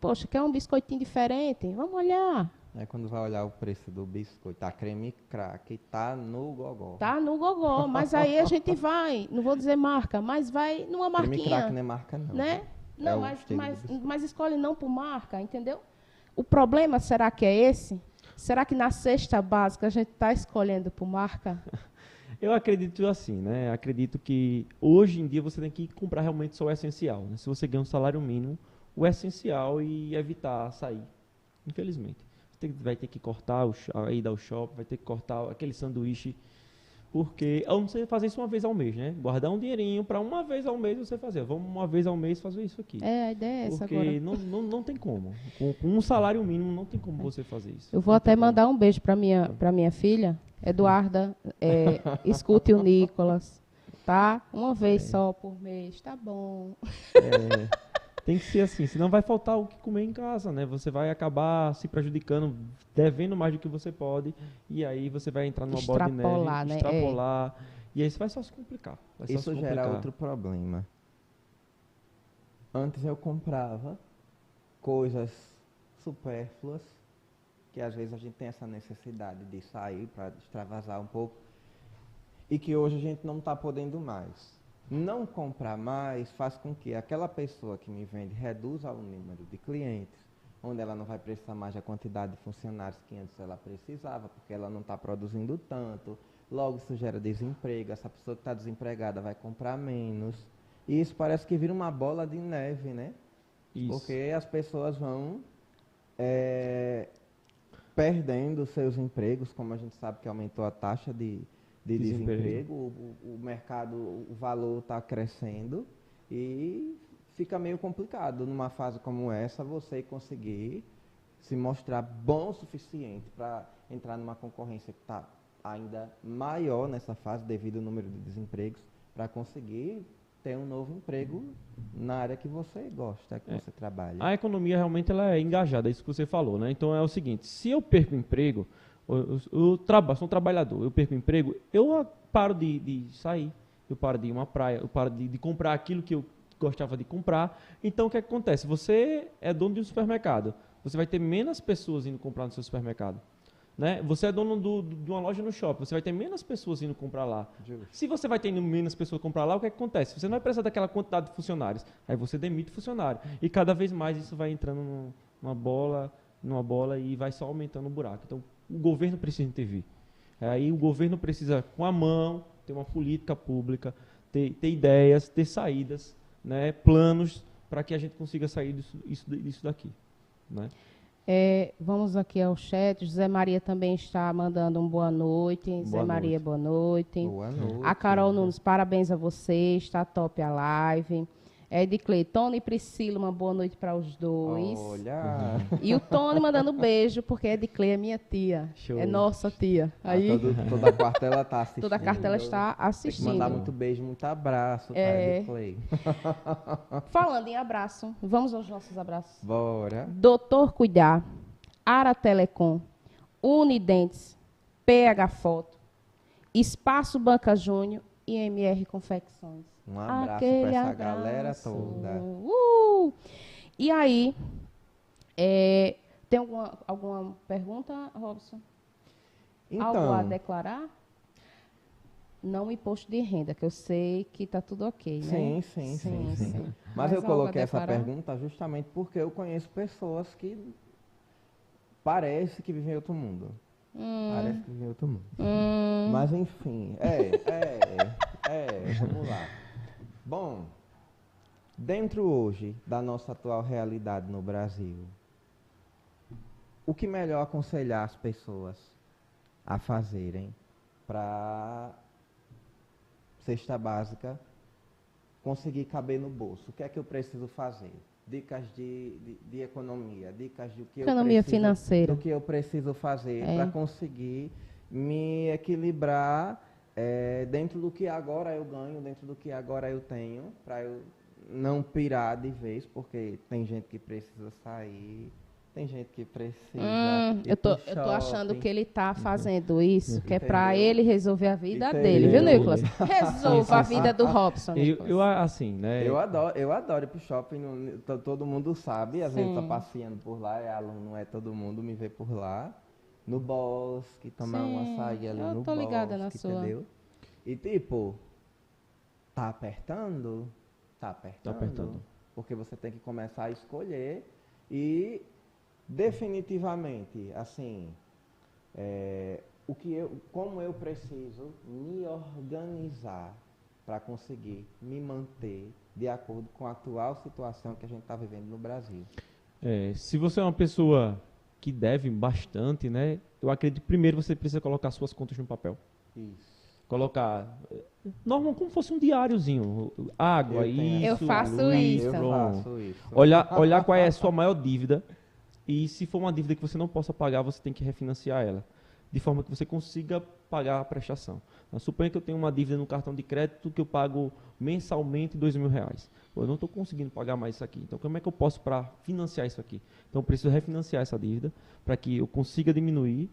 A: Poxa, quer um biscoitinho diferente? Vamos olhar.
B: É quando vai olhar o preço do biscoito, tá creme crack, tá no gogó.
A: Tá no gogó, mas aí a gente vai, não vou dizer marca, mas vai numa marquinha. Creme crack
B: não é marca não.
A: Né? É não, é mas, mas, mas escolhe não por marca, entendeu? O problema será que é esse? Será que na cesta básica a gente está escolhendo por marca?
C: Eu acredito assim, né? Acredito que hoje em dia você tem que comprar realmente só o essencial. Né? Se você ganha um salário mínimo, o essencial e evitar sair. Infelizmente. ter, vai ter que cortar ida ao shopping, vai ter que cortar aquele sanduíche. Porque eu não sei fazer isso uma vez ao mês, né? Guardar um dinheirinho para uma vez ao mês você fazer. Vamos uma vez ao mês fazer isso aqui.
A: É, a ideia é essa
C: Porque
A: agora.
C: não, não, não tem como. Com, com um salário mínimo não tem como você fazer isso.
A: Eu vou
C: Não
A: até
C: tem como.
A: mandar um beijo para minha, pra minha filha, Eduarda. É, escute o Nicolas, tá? Uma vez só por mês, tá bom.
C: É, tem que ser assim, senão vai faltar o que comer em casa, né? Você vai acabar se prejudicando, devendo mais do que você pode, e aí você vai entrar numa bola de
A: Extrapolar,
C: neve,
A: né?
C: extrapolar, e aí você vai só se complicar. Vai só
B: Isso
C: se
B: gera
C: complicar.
B: outro problema. Antes eu comprava coisas supérfluas, que às vezes a gente tem essa necessidade de sair para extravasar um pouco, e que hoje a gente não está podendo mais. Não comprar mais faz com que aquela pessoa que me vende reduza o número de clientes, onde ela não vai precisar mais da quantidade de funcionários que antes ela precisava, porque ela não está produzindo tanto. Logo isso gera desemprego, essa pessoa que está desempregada vai comprar menos. E isso parece que vira uma bola de neve, né?
C: Isso.
B: Porque as pessoas vão é, perdendo seus empregos, como a gente sabe que aumentou a taxa de, de
C: Desemprego.
B: desemprego, o, o- mercado, o valor está crescendo e fica meio complicado numa fase como essa você conseguir se mostrar bom o suficiente para entrar numa concorrência que está ainda maior nessa fase devido ao número de desempregos para conseguir ter um novo emprego na área que você gosta, que
C: É.
B: você trabalha.
C: A economia realmente ela é engajada, é isso que você falou, né? Então é o seguinte, se eu perco o emprego, eu, eu, eu traba- sou um trabalhador, eu perco o emprego, eu ah, paro de, de sair, eu paro de ir a uma praia, eu paro de, de comprar aquilo que eu gostava de comprar. Então o que acontece? Você é dono de um supermercado, você vai ter menos pessoas indo comprar no seu supermercado. Né? Você é dono do- do- de uma loja no shopping, você vai ter menos pessoas indo comprar lá.
B: Justo.
C: Se você vai tendo menos pessoas comprar lá, o que, é que acontece? Você não vai precisar daquela quantidade de funcionários. Aí você demite funcionário. E cada vez mais isso vai entrando num- numa bola, numa bola e vai só aumentando o buraco. Então, o governo precisa intervir. Aí o governo precisa, com a mão, ter uma política pública, ter, ter ideias, ter saídas, né, planos para que a gente consiga sair disso, isso, disso daqui. Né?
A: É, vamos aqui ao chat. José Maria também está mandando um boa noite. José
C: Boa
A: Maria, boa noite.
B: Boa noite.
A: A Carol Nunes, parabéns a você, está top a live. Ed Clay, Tony e Priscila, uma boa noite para os dois.
B: Olha,
A: E o Tony mandando beijo, porque Ed Clay é minha tia.
C: Show.
A: É nossa tia. Aí
B: Ah, todo- toda a cartela tá assistindo.
A: toda a cartela está
B: Tem que
A: assistindo.
B: mandar muito beijo, muito abraço, tá,
A: É.
B: Play.
A: Falando em abraço, vamos aos nossos abraços.
B: Bora.
A: Doutor Cuidar, Ara Telecom, Unidentes, PH Foto, Espaço Banca Júnior e MR Confecções.
B: Um abraço pra essa
A: abraço.
B: galera toda.
A: Uh! E aí, é, tem alguma, alguma pergunta, Robson? Algo a
B: Então,
A: declarar? Não imposto de renda, que eu sei que está tudo ok, né?
B: sim, sim, sim, sim. Mas
A: Mais
B: eu
A: algo a
B: coloquei essa pergunta justamente porque eu conheço pessoas que parece que vivem em outro mundo. Parece que vivem em outro mundo.
A: Hum,
B: Mas enfim, é, é, é, vamos lá. Bom, dentro hoje da nossa atual realidade no Brasil, o que melhor aconselhar as pessoas a fazerem para cesta básica conseguir caber no bolso? O que é que eu preciso fazer? Dicas de, de, de economia, dicas do que
A: Economia
B: eu preciso,
A: financeira.
B: do que eu preciso fazer
A: É.
B: para conseguir me equilibrar eh, dentro do que agora eu ganho, dentro do que agora eu tenho, para eu não pirar de vez, porque tem gente que precisa sair, tem gente que precisa.
A: Hum, eu, tô, eu tô achando que ele tá fazendo isso, que é para ele resolver a vida
B: Entendeu?
A: dele, viu, Nicolas? Resolva a vida do Robson.
C: Eu,
A: Nicolas.
C: eu, assim, né?
B: Eu adoro, eu adoro ir pro shopping, todo mundo sabe, às vezes
A: Sim.
B: tá passeando por lá, é aluno, não é todo mundo me vê por lá. No bosque, tomar um
A: Sim,
B: açaí ali
A: eu
B: no
A: tô ligada na
B: bosque,
A: sua.
B: entendeu? E tipo, tá apertando? Tá apertando.
C: apertando.
B: Porque você tem que começar a escolher e definitivamente, assim, é, o que eu, como eu preciso me organizar para conseguir me manter de acordo com a atual situação que a gente está vivendo no Brasil.
C: É, se você é uma pessoa que deve bastante, né? Eu acredito que primeiro você precisa colocar suas contas no papel.
B: Isso.
C: Colocar normal como fosse um diáriozinho, água,
B: Eu
C: isso,
A: Eu faço
C: luz,
A: isso.
B: Eu faço isso.
C: Olhar, olhar qual é a sua maior dívida e se for uma dívida que você não possa pagar, você tem que refinanciar ela, de forma que você consiga pagar a prestação. Então, suponha que eu tenho uma dívida no cartão de crédito que eu pago mensalmente dois mil reais. Eu não estou conseguindo pagar mais isso aqui. Então, como é que eu posso para financiar isso aqui? Então, eu preciso refinanciar essa dívida para que eu consiga diminuir,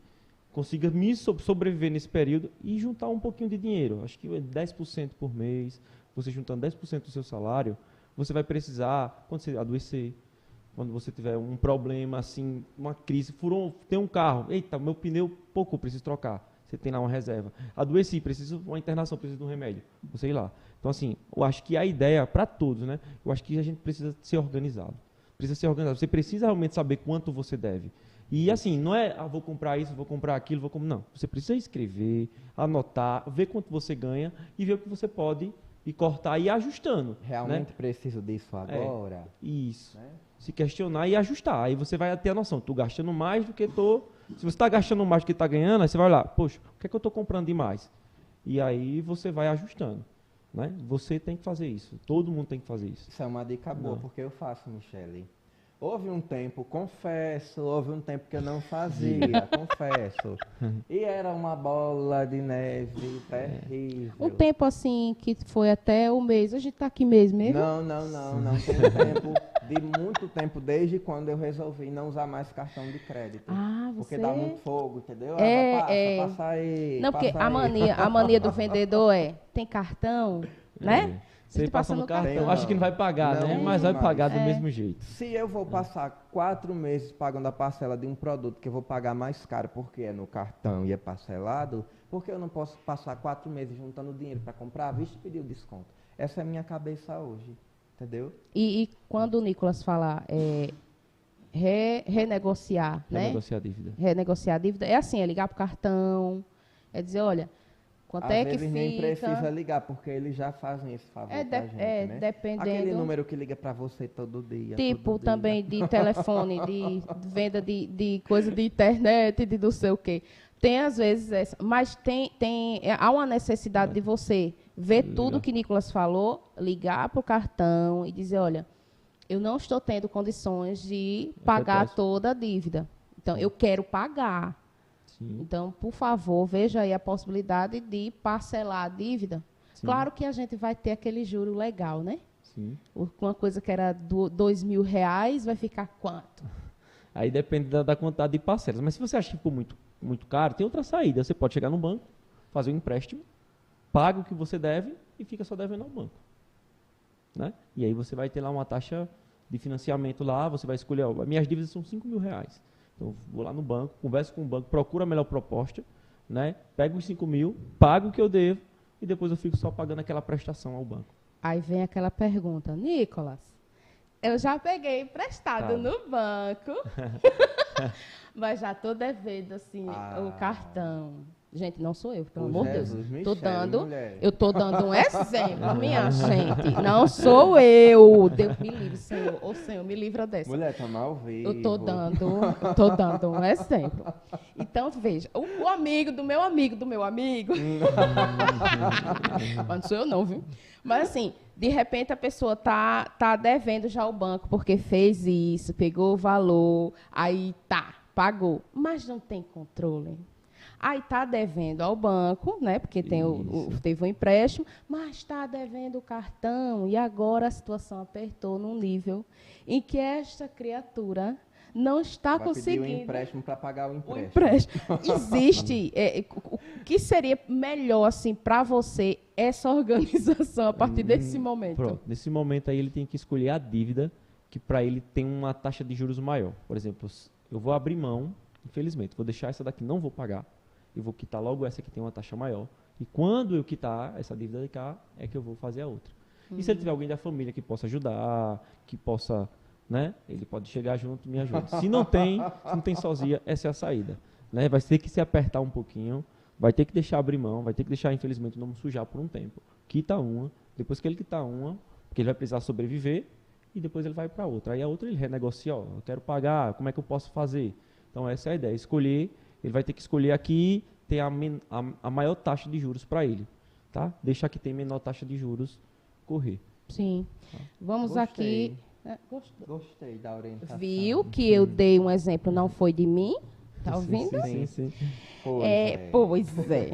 C: consiga me so- sobreviver nesse período e juntar um pouquinho de dinheiro. Acho que 10% por mês, você juntando 10% do seu salário, você vai precisar, quando você adoecer, quando você tiver um problema, assim, uma crise, furou, tem um carro, eita, meu pneu pouco, preciso trocar. Você tem lá uma reserva. Adoeci, preciso de uma internação, preciso de um remédio. Ir lá. Então, assim, eu acho que a ideia, para todos, né? Eu acho que a gente precisa ser organizado. Precisa ser organizado. Você precisa realmente saber quanto você deve. E assim, não é, ah, vou comprar isso, vou comprar aquilo, vou comprar. Não. Você precisa escrever, anotar, ver quanto você ganha e ver o que você pode e cortar e ir ajustando.
B: Realmente
C: Né?
B: preciso disso agora.
C: Isso
B: né?
C: se questionar e ajustar. Aí você vai ter a noção, tô gastando mais do que tô. Se você está gastando mais do que está ganhando, aí você vai lá, poxa, o que é que eu estou comprando demais? E aí você vai ajustando. Né? Você tem que fazer isso. Todo mundo tem que fazer isso.
B: Isso é uma dica boa,
C: Não.
B: porque eu faço, Michele. Houve um tempo, confesso, houve um tempo que eu não fazia, confesso. E era uma bola de neve terrível.
A: Um tempo assim que foi até o mês. A gente tá aqui mês mesmo?
B: Não, não, não, não. Tem um tempo, de muito tempo, desde quando eu resolvi não usar mais cartão de crédito.
A: Ah,
B: Porque
A: você.
B: dá muito fogo, entendeu?
A: É,
B: ah, passa,
A: é.
B: passa aí.
A: Não, porque
B: passa
A: a
B: aí.
A: mania, a mania do vendedor é, tem cartão, né?
C: É. Você passa
A: passa
C: no
A: no
C: cartão,
B: cartão.
C: acha que não vai pagar,
B: Não,
C: né?
B: não
C: Mas vai
B: mais.
C: pagar do
A: É.
C: mesmo jeito.
B: Se eu vou passar quatro meses pagando a parcela de um produto que eu vou pagar mais caro porque é no cartão e é parcelado, por que eu não posso passar quatro meses juntando dinheiro para comprar à vista e pedir o desconto? Essa é a minha cabeça hoje, entendeu?
A: E, e quando o Nicolas falar é, re- renegociar, né?
C: Renegociar a dívida.
A: Renegociar a dívida, é assim, é ligar pro cartão, é dizer, olha, quanto
B: Às
A: é que
B: vezes nem precisa
A: fica...
B: ligar, porque eles já fazem esse favor
A: É,
B: pra
A: de-
B: gente,
A: é,
B: né?
A: dependendo-
B: Aquele número que liga para você todo dia.
A: Tipo
B: todo dia.
A: também de telefone, de venda de, de coisa de internet, de não sei o quê. Tem às vezes essa, mas tem, tem, é, há uma necessidade de você ver tudo que Nicolas falou, ligar para o cartão e dizer, olha, eu não estou tendo condições de pagar toda a dívida. Então, eu quero pagar.
C: Sim,
A: Então, por favor, veja aí a possibilidade de parcelar a dívida.
C: sim,
A: Claro que a gente vai ter aquele juro legal, né?
C: sim.
A: Uma coisa que era do, dois mil reais vai ficar quanto?
C: Aí depende da, da quantidade de parcelas. Mas se você acha que ficou muito, muito caro, tem outra saída. Você pode chegar no banco, fazer um empréstimo, paga o que você deve e fica só devendo ao banco. Né? E aí você vai ter lá uma taxa de financiamento lá, você vai escolher, ó, minhas dívidas são 5 mil reais. Então eu vou lá no banco, converso com o banco, procuro a melhor proposta, né? pego os 5 mil, pago o que eu devo e depois eu fico só pagando aquela prestação ao banco.
A: Aí vem aquela pergunta, Nicolas, eu já peguei emprestado
C: Tá.
A: no banco, mas já estou devendo assim
B: Ah.
A: o cartão. Gente, não sou eu, pelo
B: Ô,
A: amor de Deus. Tô
B: Michele,
A: dando,
B: mulher.
A: eu tô dando um exemplo, minha gente. Não sou eu. Deus me livre, Senhor. Ô, Senhor, me livra dessa.
B: Mulher, tamo ao vivo.
A: Eu tô dando, eu tô dando um exemplo. Então, veja, o, o amigo do meu amigo do meu amigo. Mas não sou eu não, viu? Mas assim, de repente a pessoa tá, tá devendo já ao banco porque fez isso, pegou o valor, aí tá, pagou, mas não tem controle. Aí tá devendo ao banco, né? Porque tem o, o- teve um empréstimo, mas está devendo o cartão e agora a situação apertou num nível em que esta criatura não está
B: Vai pedir um
A: conseguindo
B: empréstimo para pagar o
A: o
B: empréstimo.
A: empréstimo. Existe. é, o o que seria melhor assim para você essa organização a partir desse momento?
C: Pronto, nesse momento aí ele tem que escolher a dívida que para ele tem uma taxa de juros maior. Por exemplo, eu vou abrir mão, infelizmente, vou deixar essa daqui, não vou pagar, eu vou quitar logo essa que tem uma taxa maior. E quando eu quitar essa dívida de cá, é que eu vou fazer a outra. E se ele tiver alguém da família que possa ajudar, que possa, né? Ele pode chegar junto e me ajuda. Se não tem, se não tem sozinha, essa é a saída. Né? Vai ter que se apertar um pouquinho, vai ter que deixar abrir mão, vai ter que deixar, infelizmente, o nome sujar por um tempo. Quita uma, depois que ele quitar uma, porque ele vai precisar sobreviver, e depois ele vai para outra. Aí a outra ele renegocia, ó, eu quero pagar, como é que eu posso fazer? Então essa é a ideia, escolher, ele vai ter que escolher aqui tem a, a, a maior taxa de juros para ele, tá? Deixar que tem menor taxa de juros correr.
A: Sim. Vamos
B: Gostei.
A: aqui. É, gostou.
B: Gostei da orientação.
A: Viu que eu dei um exemplo, não foi de mim? Tá ouvindo?
C: Sim, sim, sim.
B: Pois
A: É,
B: é.
A: pois é.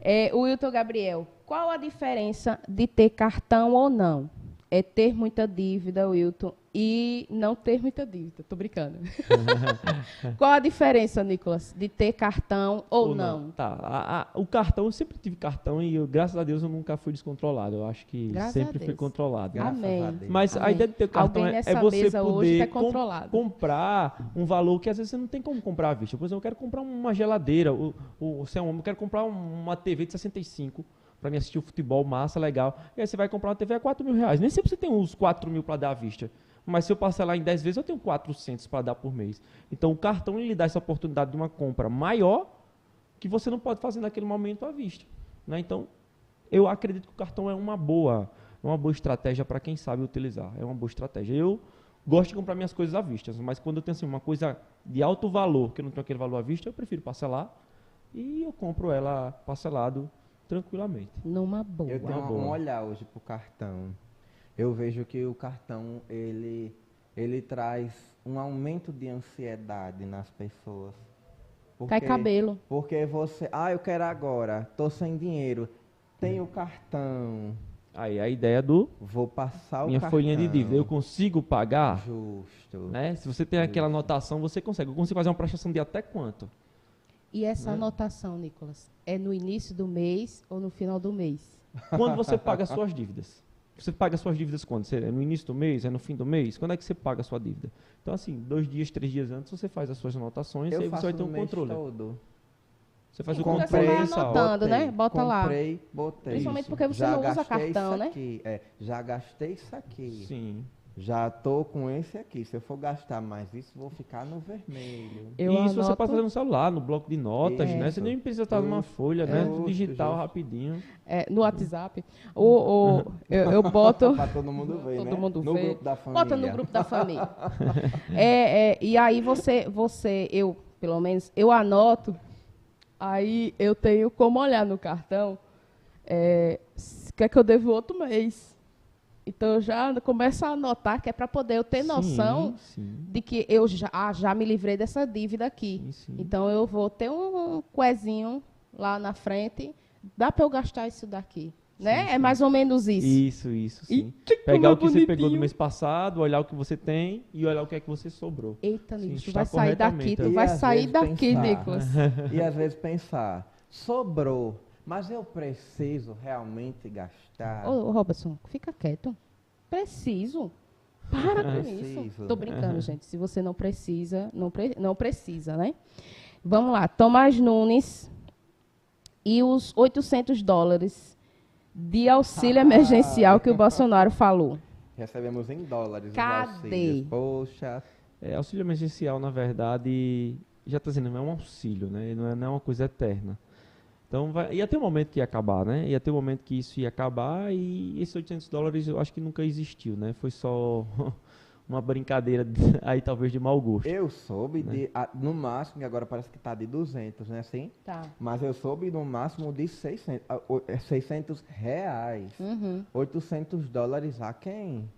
A: é. O Wilton Gabriel, qual a diferença de ter cartão ou não? É ter muita dívida, Wilton, e não ter muita dívida. Tô brincando. qual a diferença, Nicolas, de ter cartão ou, não?
C: Tá. a- a- o cartão, eu sempre tive cartão e eu, graças a Deus eu nunca fui descontrolado. Eu acho que
A: Graças
C: sempre
A: a
C: fui controlado.
B: Graças
A: Amém.
B: a Deus.
C: Mas a
A: Amém.
C: ideia de ter cartão é, é você poder
A: hoje tá
C: com- comprar um valor que às vezes você não tem como comprar à vista. Por exemplo, eu quero comprar uma geladeira, o, é um homem, eu quero comprar um- uma TV de 65 para me assistir o futebol, massa, legal. E aí você vai comprar uma TV a 4 mil reais. Nem sempre você tem uns 4 mil para dar à vista. Mas se eu parcelar em 10 vezes, eu tenho 400 para dar por mês. Então o cartão ele lhe dá essa oportunidade de uma compra maior que você não pode fazer naquele momento à vista. né? Então, eu acredito que o cartão é uma boa, uma boa estratégia para quem sabe utilizar. É uma boa estratégia. Eu gosto de comprar minhas coisas à vista, mas quando eu tenho assim, uma coisa de alto valor, que eu não tenho aquele valor à vista, eu prefiro parcelar e eu compro ela parcelado tranquilamente.
A: Numa boa.
B: Eu tenho
C: Uma
B: um olhar hoje pro cartão. Eu vejo que o cartão ele ele traz um aumento de ansiedade nas pessoas.
A: Cai cabelo.
B: Porque você, ah, eu quero agora, tô sem dinheiro, tenho cartão,
C: Aí a ideia do
B: vou passar o
C: minha
B: cartão.
C: folhinha de dívida, eu consigo pagar?
B: Justo.
C: Né? Se você tem aquela anotação, você consegue. Eu consigo fazer uma prestação de até quanto?
A: E essa anotação, Nicolas, é no início do mês ou no final do mês?
C: Quando você paga suas dívidas? Você paga suas dívidas quando? Você- É no início do mês? É no fim do mês? Quando é que você paga a sua dívida? Então, assim, dois dias, três dias antes, você faz as suas anotações e
B: Eu
C: aí você vai ter um controle.
B: todo.
C: Você faz o
A: Comprei,
C: controle
A: você vai anotando. né? Bota lá.
B: comprei, botei.
A: Principalmente
C: Isso.
A: porque você
B: já
A: não usa cartão,
B: isso
A: né?
B: Aqui. É, já gastei isso aqui.
C: Sim.
B: Já tô com esse aqui. Se eu for gastar mais isso, vou ficar no vermelho.
A: Eu
C: e isso você
A: anoto-
C: pode fazer no celular, no bloco de notas, né? Você
B: Isso.
C: nem precisa estar numa folha, né?
B: justo,
C: Digital
B: justo.
C: rapidinho.
A: É, no WhatsApp. O, o- eu, eu boto.
B: Pra todo mundo ver,
A: Todo
B: né?
A: mundo
B: no
A: vê.
B: grupo da família.
A: Bota no grupo da família. É, é, e aí você, você, eu, pelo menos, eu anoto, aí eu tenho como olhar no cartão é, o que é que eu devo outro mês. Então eu já começo a anotar que é para poder eu ter noção
C: Sim, sim,
A: de que eu já, ah, já me livrei dessa dívida aqui.
C: sim, sim.
A: Então eu vou ter um coezinho lá na frente, dá para eu gastar isso daqui. Né? É mais ou menos isso.
C: Isso, isso, sim.
A: Eita,
C: Pegar o que você pegou do
A: bonitinho.
C: mês passado, olhar o que você tem e olhar o que é que você sobrou.
A: Eita,
C: Sim,
A: Nicolas, tu vai sair daqui, tu
B: E
A: vai sair daqui,
B: pensar.
A: Nicolas.
B: E às vezes pensar, sobrou, mas eu preciso realmente gastar.
A: Ô, ô, Robertson, fica quieto. Preciso. Para com
B: Preciso.
A: isso. Tô brincando, gente. Se você não precisa, não, pre- não precisa, né? Vamos lá. Tomás Nunes e os 800 dólares de auxílio emergencial que o Bolsonaro falou.
B: Recebemos em dólares
A: Cadê?
B: os auxílios. Poxa,
C: É, auxílio emergencial, na verdade, já está dizendo, não é um auxílio, né? Não é, não é uma coisa eterna. Então, vai, ia ter um momento que ia acabar, né? Ia ter um momento que isso ia acabar e esses 800 dólares eu acho que nunca existiu, né? Foi só uma brincadeira de- aí talvez de mau gosto.
B: eu soube
C: Né?
B: de, ah, no máximo, e agora parece que tá de 200, né assim?
A: Tá.
B: Mas eu soube no máximo de 600, ah, o- é 600 reais.
A: Uhum.
B: 800 dólares a quem?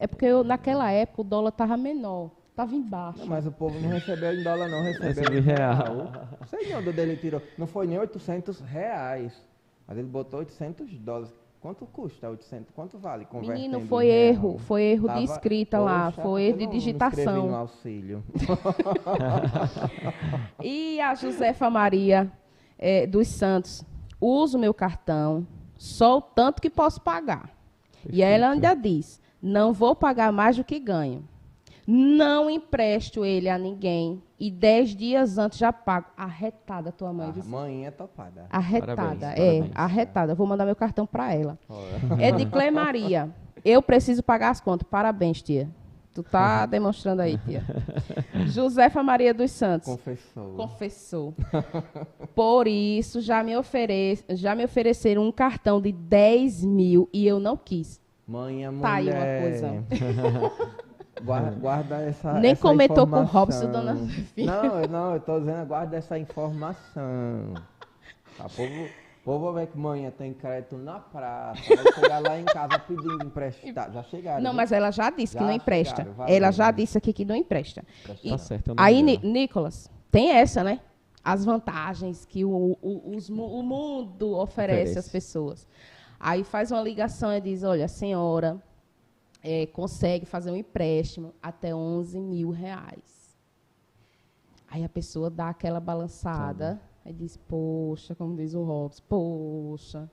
A: É porque eu, naquela época o dólar estava menor, estava embaixo.
B: Não, mas o povo não recebeu em dólar não, recebeu
C: Recebeu
B: em
C: real.
B: Não sei de onde ele tirou. Não foi nem 800 reais. Mas ele botou 800 dólares. Quanto custa 800? Quanto vale? convertendo
A: Menino, foi
B: real?
A: erro, foi erro de
B: Tava-
A: escrita lá,
B: Poxa,
A: foi erro de
B: não me inscrevi
A: digitação.
B: no auxílio.
A: E a Josefa Maria eh, dos Santos, uso meu cartão só o tanto que posso pagar. E ela ainda diz, não vou pagar mais do que ganho. Não empresto ele a ninguém e dez dias antes já pago. Arretada tua mãe.
B: A mãe é topada.
A: Arretada,
C: Parabéns,
A: é,
C: parabéns.
A: arretada. Vou mandar meu cartão para ela.
B: Olha.
A: É de Clé Maria. Eu preciso pagar as contas. Parabéns, tia. Tu tá demonstrando aí, tia. Josefa Maria dos Santos.
B: Confessou.
A: Confessou. Por isso, já me, ofere... já me ofereceram um cartão de 10 mil e eu não quis.
B: Mãe é mulher.
A: Tá aí uma coisa.
B: guarda, guarda essa
A: Nem
B: essa
A: comentou com o
B: informação.
A: Robson, dona Zefina.
B: Não, eu- não, eu tô dizendo, guarda essa informação. Tá, o povo, o povo vai ver que manhã tem crédito na praça, vai chegar lá em casa pedindo emprestado. Já chegaram.
A: Não,
B: viu?
A: mas ela já disse que
B: Já
A: não empresta.
B: chegaram, valeu.
A: ela já disse aqui que não empresta. E-
C: Tá certo. é
A: Aí. Ni- Nicolas, tem essa, né? As vantagens que o, o, os o mundo oferece,
C: Oferece.
A: às pessoas. Aí faz uma ligação e diz, olha, a senhora eh, consegue fazer um empréstimo até 11 mil reais. Aí a pessoa dá aquela balançada e diz, poxa, como diz o Robson, poxa,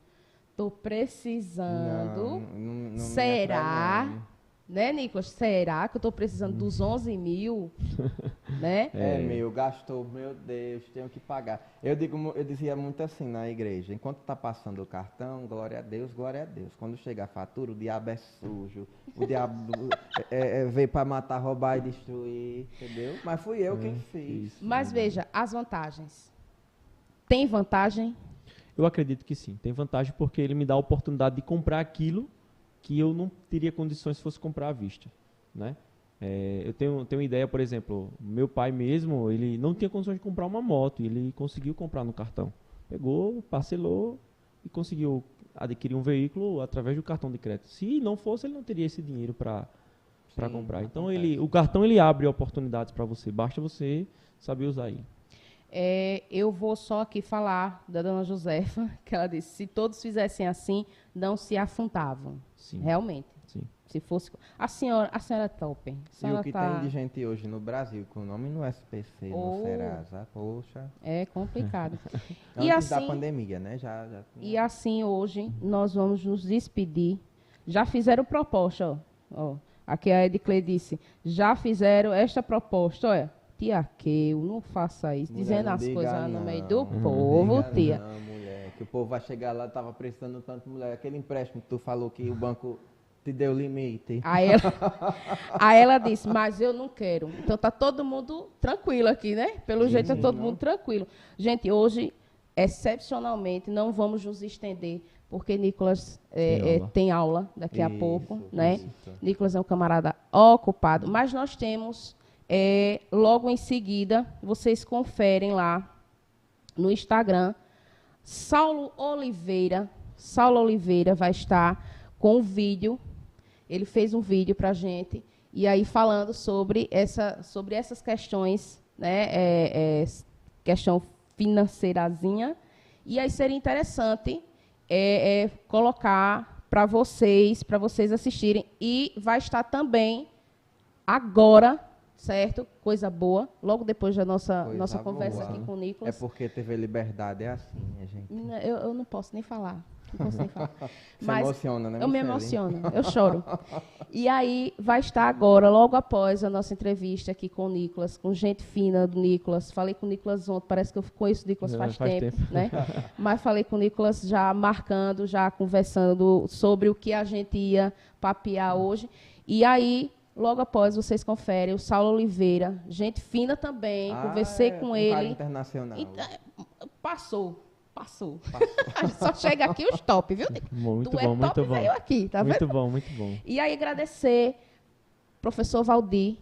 A: tô precisando...
B: Não, não, não
A: Será? Né, Nicolas? Será que eu estou precisando dos 11 mil? né?
B: É,
C: É.
B: meu, gastou, meu Deus, tenho que pagar. Eu digo, eu dizia muito assim na igreja, enquanto tá passando o cartão, glória a Deus, glória a Deus. Quando chega a fatura, o diabo é sujo, o diabo é, é, veio para matar, roubar e destruir, entendeu? Mas fui eu quem fiz.
A: Mas veja, as vantagens. Tem vantagem?
C: Eu acredito que sim. Tem vantagem porque ele me dá a oportunidade de comprar aquilo que eu não teria condições se fosse comprar à vista, né? É, eu tenho, tenho uma ideia, por exemplo, meu pai mesmo, ele não tinha condições de comprar uma moto, e ele conseguiu comprar no cartão. Pegou, parcelou e conseguiu adquirir um veículo através do cartão de crédito. Se não fosse, ele não teria esse dinheiro para para comprar. Então
B: acontece.
C: ele, o cartão ele abre oportunidades para você, basta você saber usar ele.
A: É, eu vou só aqui falar da dona Josefa, que ela disse, se todos fizessem assim, não se afundavam.
C: Sim.
A: Realmente.
C: Sim.
A: Se fosse. A senhora, a senhora é top. A
B: E
A: senhora
B: o que
A: tá-
B: tem de gente hoje no Brasil com o nome no SPC,
A: Oh.
B: no Serasa, poxa.
A: É complicado.
B: Antes
A: e
B: da
A: assim,
B: pandemia, né? Já, já tinha.
A: E assim, hoje, nós vamos nos despedir. Já fizeram proposta, ó. ó. Aqui a Ediclei disse, já fizeram esta proposta, olha. Tia Keu, não faça isso.
B: Mulher,
A: dizendo
B: não
A: as coisas no
B: não.
A: meio do
B: Não
A: povo,
B: diga
A: tia.
B: Não, mulher, que o povo vai chegar lá, tava precisando tanto, mulher. Aquele empréstimo que tu falou que o banco te deu limite.
A: Aí ela, aí ela disse, mas eu não quero. Então tá todo mundo tranquilo aqui, né? Pelo jeito tá todo mundo tranquilo. Gente, hoje, excepcionalmente, não vamos nos estender, porque Nicolas é,
C: Tem
A: é,
C: aula.
A: tem aula daqui a
B: Isso,
A: pouco, né?
B: isso.
A: Nicolas é um camarada ocupado, mas nós temos, é, logo em seguida, vocês conferem lá no Instagram, Saulo Oliveira. Saulo Oliveira vai estar com um vídeo. Ele fez um vídeo para gente e aí falando sobre essa, sobre essas questões, né? é, é, questão financeirazinha. E aí seria interessante é, é, colocar para vocês, para vocês assistirem. E vai estar também agora, certo? Coisa boa, logo depois da nossa,
B: Coisa
A: nossa conversa
B: boa.
A: aqui com o
B: É
A: Nicolas.
B: porque TV Liberdade é assim, a gente.
A: Eu, eu não posso nem falar. Não posso nem falar.
B: Se
A: Mas
B: emociona, né?
A: eu me emociono, eu choro. E aí vai estar agora, logo após a nossa entrevista aqui com o Nicolas, com gente fina do Nicolas. Falei com o Nicolas ontem, parece que eu conheço o Nicolas
C: É,
A: faz,
C: faz
A: tempo,
C: tempo.
A: né? Mas falei com o Nicolas já marcando, já conversando sobre o que a gente ia papear hoje. E aí, logo após, vocês conferem o Saulo Oliveira, gente fina também,
B: Ah,
A: conversei
B: é,
A: com
B: um
A: ele.
B: cara internacional.
A: Então, Passou, passou. A gente Só chega aqui os top, viu?
C: Muito
A: tu é
C: bom,
A: top
C: muito bom.
A: veio aqui, tá
C: muito
A: vendo?
C: bom, muito bom.
A: E aí agradecer professor Valdir.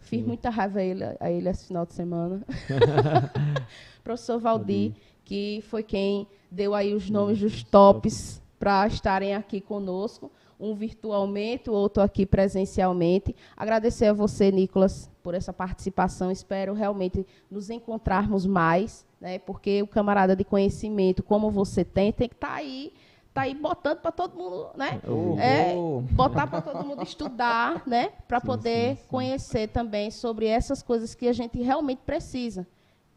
A: Fiz muita raiva a ele, a ele esse final de semana. professor Valdir, que foi quem deu aí os nomes dos tops para estarem aqui conosco. Um virtualmente, o outro aqui presencialmente. Agradecer a você, Nicolas, por essa participação. Espero realmente nos encontrarmos mais, né? Porque o camarada de conhecimento, como você tem, tem que estar aí, tá aí botando para todo mundo, né?
B: Oh,
A: É,
B: oh.
A: botar para todo mundo estudar, né? Para poder
C: sim, sim.
A: conhecer também sobre essas coisas que a gente realmente precisa,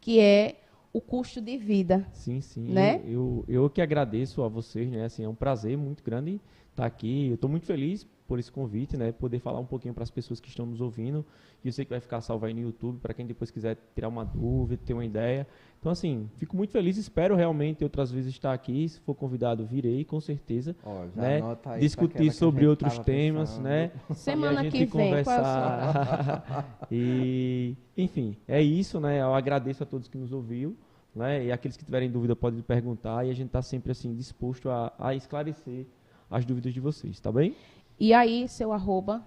A: que é o custo de vida.
C: Sim, sim.
A: Né?
C: Eu, eu, eu que agradeço a vocês, né? Assim, é um prazer muito grande estar aqui. Eu estou muito feliz por esse convite, né? Poder falar um pouquinho para as pessoas que estão nos ouvindo. E eu sei que vai ficar salvo aí no YouTube para quem depois quiser tirar uma dúvida, ter uma ideia. Então, assim, fico muito feliz. Espero realmente outras vezes estar aqui. Se for convidado, virei, com certeza.
B: Ó, já
C: né? Discutir
B: que
C: sobre outros temas,
B: pensando.
C: né?
A: Semana
C: e a
A: que
C: gente
A: vem, qual é o
C: conversar. e, enfim, é isso, né? Eu agradeço a todos que nos ouviu, né? E aqueles que tiverem dúvida podem perguntar e a gente está sempre assim disposto a, a esclarecer as dúvidas de vocês, tá bem?
A: E aí, seu arroba,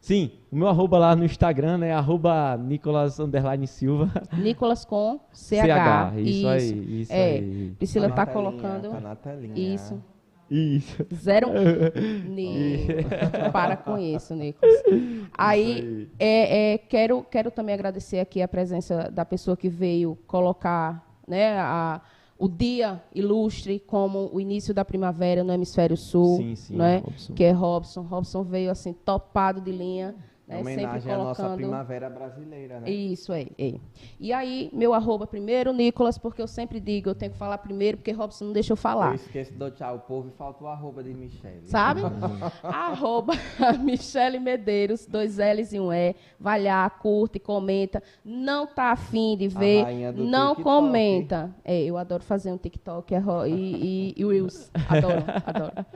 C: Sim, o meu arroba lá no Instagram é arroba Nicolas Underline Silva.
A: Nicolas com CH.
C: CH, isso, aí, isso
A: é,
C: aí.
A: Priscila
B: Tá
A: tá, colocando.
B: Tá na telinha.
A: Isso.
C: Isso.
A: Zero. Para com isso, Nicolas. Aí, é, é, quero, quero também agradecer aqui a presença da pessoa que veio colocar né, a, o dia ilustre como o início da primavera no hemisfério sul,
C: Sim, sim,
A: né,
C: Robson.
A: que é Robson. Robson veio assim topado de linha, né, sempre
B: Homenagem à nossa
A: colocando
B: primavera brasileira, né?
A: isso aí, é. E aí, meu arroba primeiro, Nicolas, porque eu sempre digo, eu tenho que falar primeiro, porque Robson não deixa eu
B: Eu
A: falar.
B: esqueço de tchau povo e falta o arroba de Michelle.
A: Sabe? arroba Michele Medeiros, dois L's e um E. Vai lá, curte, comenta. Não tá afim de ver, não
B: TikTok.
A: comenta. É, eu adoro fazer um TikTok é e, e, e Reels. Adoro, adoro.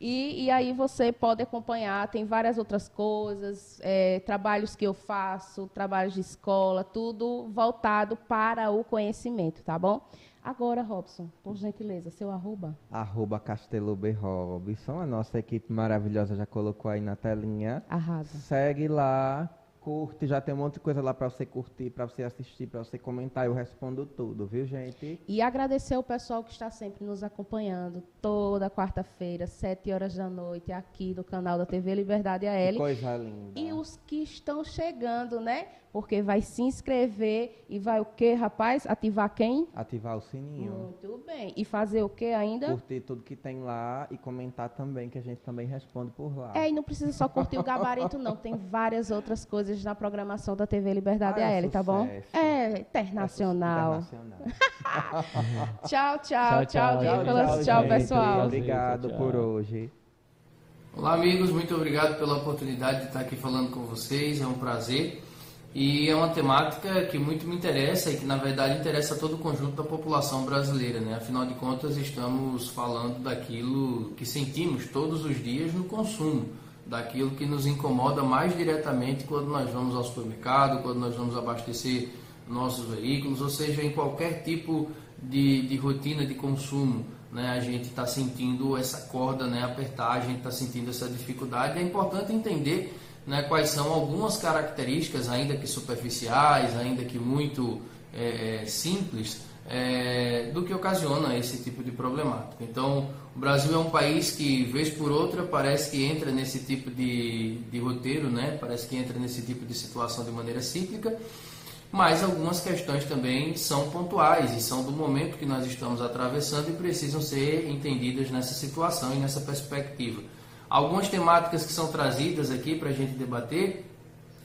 A: E, e aí você pode acompanhar, tem várias outras coisas, é, trabalhos que eu faço, trabalhos de escola, tudo voltado para o conhecimento, tá bom? Agora, Robson, por gentileza, seu arroba.
B: Arroba Castelo B. Robson. A nossa equipe maravilhosa já colocou aí na telinha.
A: Arrasa.
B: Segue lá, curte, já tem um monte de coisa lá pra você curtir, pra você assistir, pra você comentar. Eu respondo tudo, viu, gente?
A: E agradecer ao pessoal que está sempre nos acompanhando toda quarta-feira, sete horas da noite, aqui do canal da TV Liberdade
B: Que
A: AL.
B: coisa linda.
A: E os que estão chegando, né? Porque vai se inscrever e vai o quê, rapaz? Ativar quem?
B: Ativar o sininho.
A: Muito bem. E fazer o quê ainda?
B: Curtir tudo que tem lá e comentar também, que a gente também responde por lá.
A: É, e não precisa só curtir o gabarito, não. Tem várias outras coisas na programação da TV Liberdade
B: Ah, é
A: AL, tá bom? É, internacional.
B: Internacional.
A: Tchau, tchau,
C: Tchau,
A: tchau,
C: tchau,
A: Nicolas. Tchau, pessoal.
B: Obrigado
C: Tchau.
B: por hoje.
D: Olá, amigos, muito obrigado pela oportunidade de estar aqui falando com vocês, é um prazer. E é uma temática que muito me interessa e que, na verdade, interessa a todo o conjunto da população brasileira, né? Afinal de contas, estamos falando daquilo que sentimos todos os dias no consumo, daquilo que nos incomoda mais diretamente quando nós vamos ao supermercado, quando nós vamos abastecer nossos veículos, ou seja, em qualquer tipo de, de rotina de consumo, né, a gente está sentindo essa corda né, apertar, a gente está sentindo essa dificuldade. É importante entender né, quais são algumas características, ainda que superficiais, ainda que muito é, é, simples, é, do que ocasiona esse tipo de problemática. Então, o Brasil é um país que, vez por outra, parece que entra nesse tipo de, de roteiro, né? parece que entra nesse tipo de situação de maneira cíclica, mas algumas questões também são pontuais e são do momento que nós estamos atravessando e precisam ser entendidas nessa situação e nessa perspectiva. Algumas temáticas que são trazidas aqui para a gente debater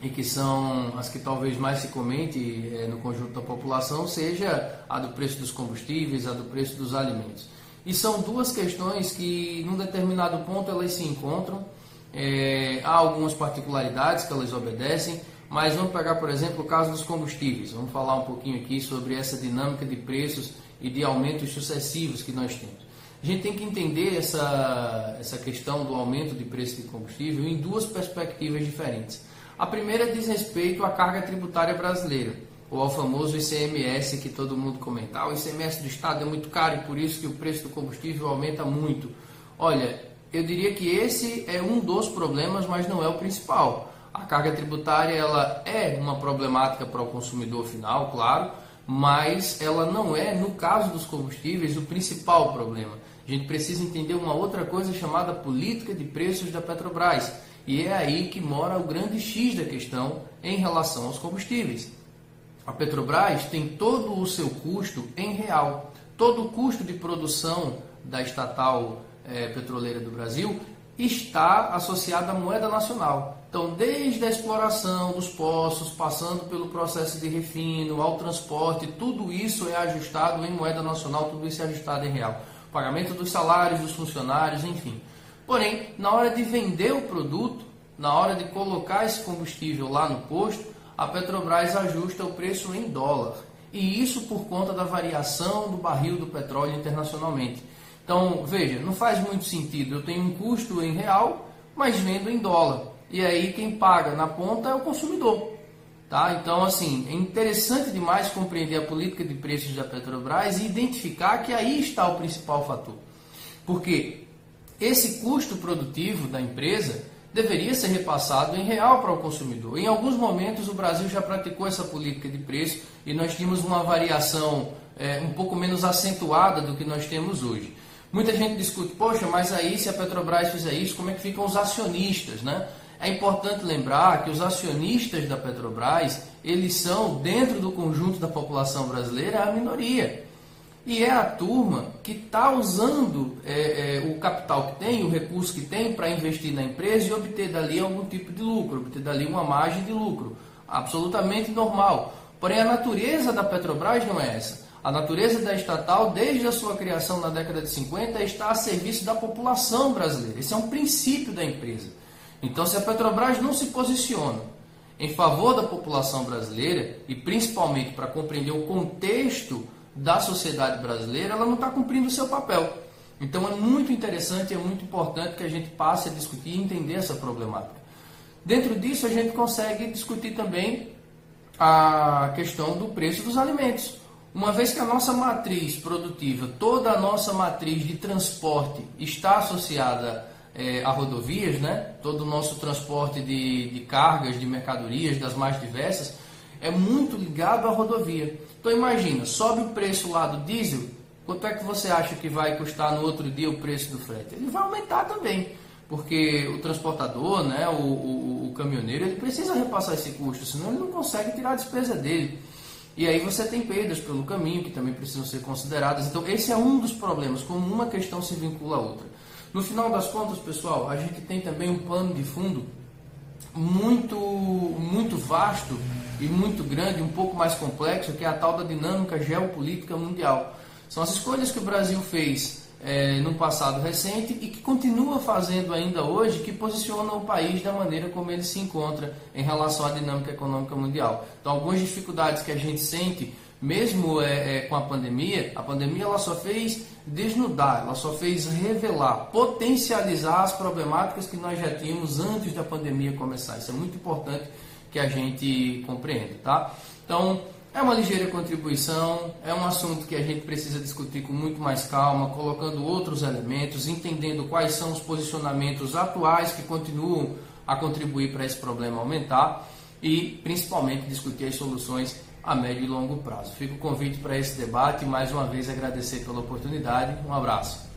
D: e que são as que talvez mais se comente eh, no conjunto da população, seja a do preço dos combustíveis, a do preço dos alimentos. E são duas questões que, num determinado ponto, elas se encontram. Eh, há algumas particularidades que elas obedecem, mas vamos pegar, por exemplo, o caso dos combustíveis. Vamos falar um pouquinho aqui sobre essa dinâmica de preços e de aumentos sucessivos que nós temos. A gente tem que entender essa, essa questão do aumento de preço de combustível em duas perspectivas diferentes. A primeira diz respeito à carga tributária brasileira, ou ao famoso ICMS que todo mundo comenta. Ah, o ICMS do Estado é muito caro e por isso que o preço do combustível aumenta muito. Olha, eu diria que esse é um dos problemas, mas não é o principal. A carga tributária ela é uma problemática para o consumidor final, claro, mas ela não é, no caso dos combustíveis, o principal problema. A gente precisa entender uma outra coisa chamada política de preços da Petrobras. E é aí que mora o grande X da questão em relação aos combustíveis. A Petrobras tem todo o seu custo em real. Todo o custo de produção da estatal eh, petroleira do Brasil está associado à moeda nacional. Então, desde a exploração dos poços, passando pelo processo de refino, ao transporte, tudo isso é ajustado em moeda nacional, tudo isso é ajustado em real. Pagamento dos salários dos funcionários, enfim. Porém, na hora de vender o produto, na hora de colocar esse combustível lá no posto, a Petrobras ajusta o preço em dólar. E isso por conta da variação do barril do petróleo internacionalmente. Então, veja, não faz muito sentido. Eu tenho um custo em real, mas vendo em dólar. E aí quem paga na ponta é o consumidor. Tá? Então, assim, é interessante demais compreender a política de preços da Petrobras e identificar que aí está o principal fator. Porque esse custo produtivo da empresa, deveria ser repassado em real para o consumidor. Em alguns momentos o Brasil já praticou essa política de preço e nós tínhamos uma variação é, um pouco menos acentuada do que nós temos hoje. Muita gente discute, poxa, mas aí se a Petrobras fizer isso, como é que ficam os acionistas, né? É importante lembrar que os acionistas da Petrobras, eles são, dentro do conjunto da população brasileira, a minoria. E é a turma que está usando é, é, o capital que tem, o recurso que tem para investir na empresa e obter dali algum tipo de lucro, obter dali uma margem de lucro. Absolutamente normal. Porém, a natureza da Petrobras não é essa. A natureza da estatal, desde a sua criação na década de 50, está a serviço da população brasileira. Esse é um princípio da empresa. Então, se a Petrobras não se posiciona em favor da população brasileira, e principalmente para compreender o contexto da sociedade brasileira, ela não está cumprindo o seu papel. Então, é muito interessante, é muito importante que a gente passe a discutir e entender essa problemática. Dentro disso, a gente consegue discutir também a questão do preço dos alimentos. Uma vez que a nossa matriz produtiva, toda a nossa matriz de transporte está associada é, a rodovias, né? todo o nosso transporte de, de cargas, de mercadorias, das mais diversas, é muito ligado à rodovia. Então imagina, sobe o preço lá do diesel, quanto é que você acha que vai custar no outro dia o preço do frete? Ele vai aumentar também, porque o transportador, né, o, o, o caminhoneiro, ele precisa repassar esse custo, senão ele não consegue tirar a despesa dele. E aí você tem perdas pelo caminho que também precisam ser consideradas. Então esse é um dos problemas, como uma questão se vincula à outra. No final das contas, pessoal, a gente tem também um pano de fundo muito muito vasto e muito grande, um pouco mais complexo, que é a tal da dinâmica geopolítica mundial. São as escolhas que o Brasil fez é, no passado recente e que continua fazendo ainda hoje, que posiciona o país da maneira como ele se encontra em relação à dinâmica econômica mundial. Então, algumas dificuldades que a gente sente, mesmo é, é, com a pandemia, a pandemia ela só fez desnudar, ela só fez revelar, potencializar as problemáticas que nós já tínhamos antes da pandemia começar. Isso é muito importante que a gente compreenda, tá? Então, é uma ligeira contribuição, é um assunto que a gente precisa discutir com muito mais calma, colocando outros elementos, entendendo quais são os posicionamentos atuais que continuam a contribuir para esse problema aumentar e principalmente discutir as soluções a médio e longo prazo. Fico convite para esse debate mais uma vez agradecer pela oportunidade. Um abraço.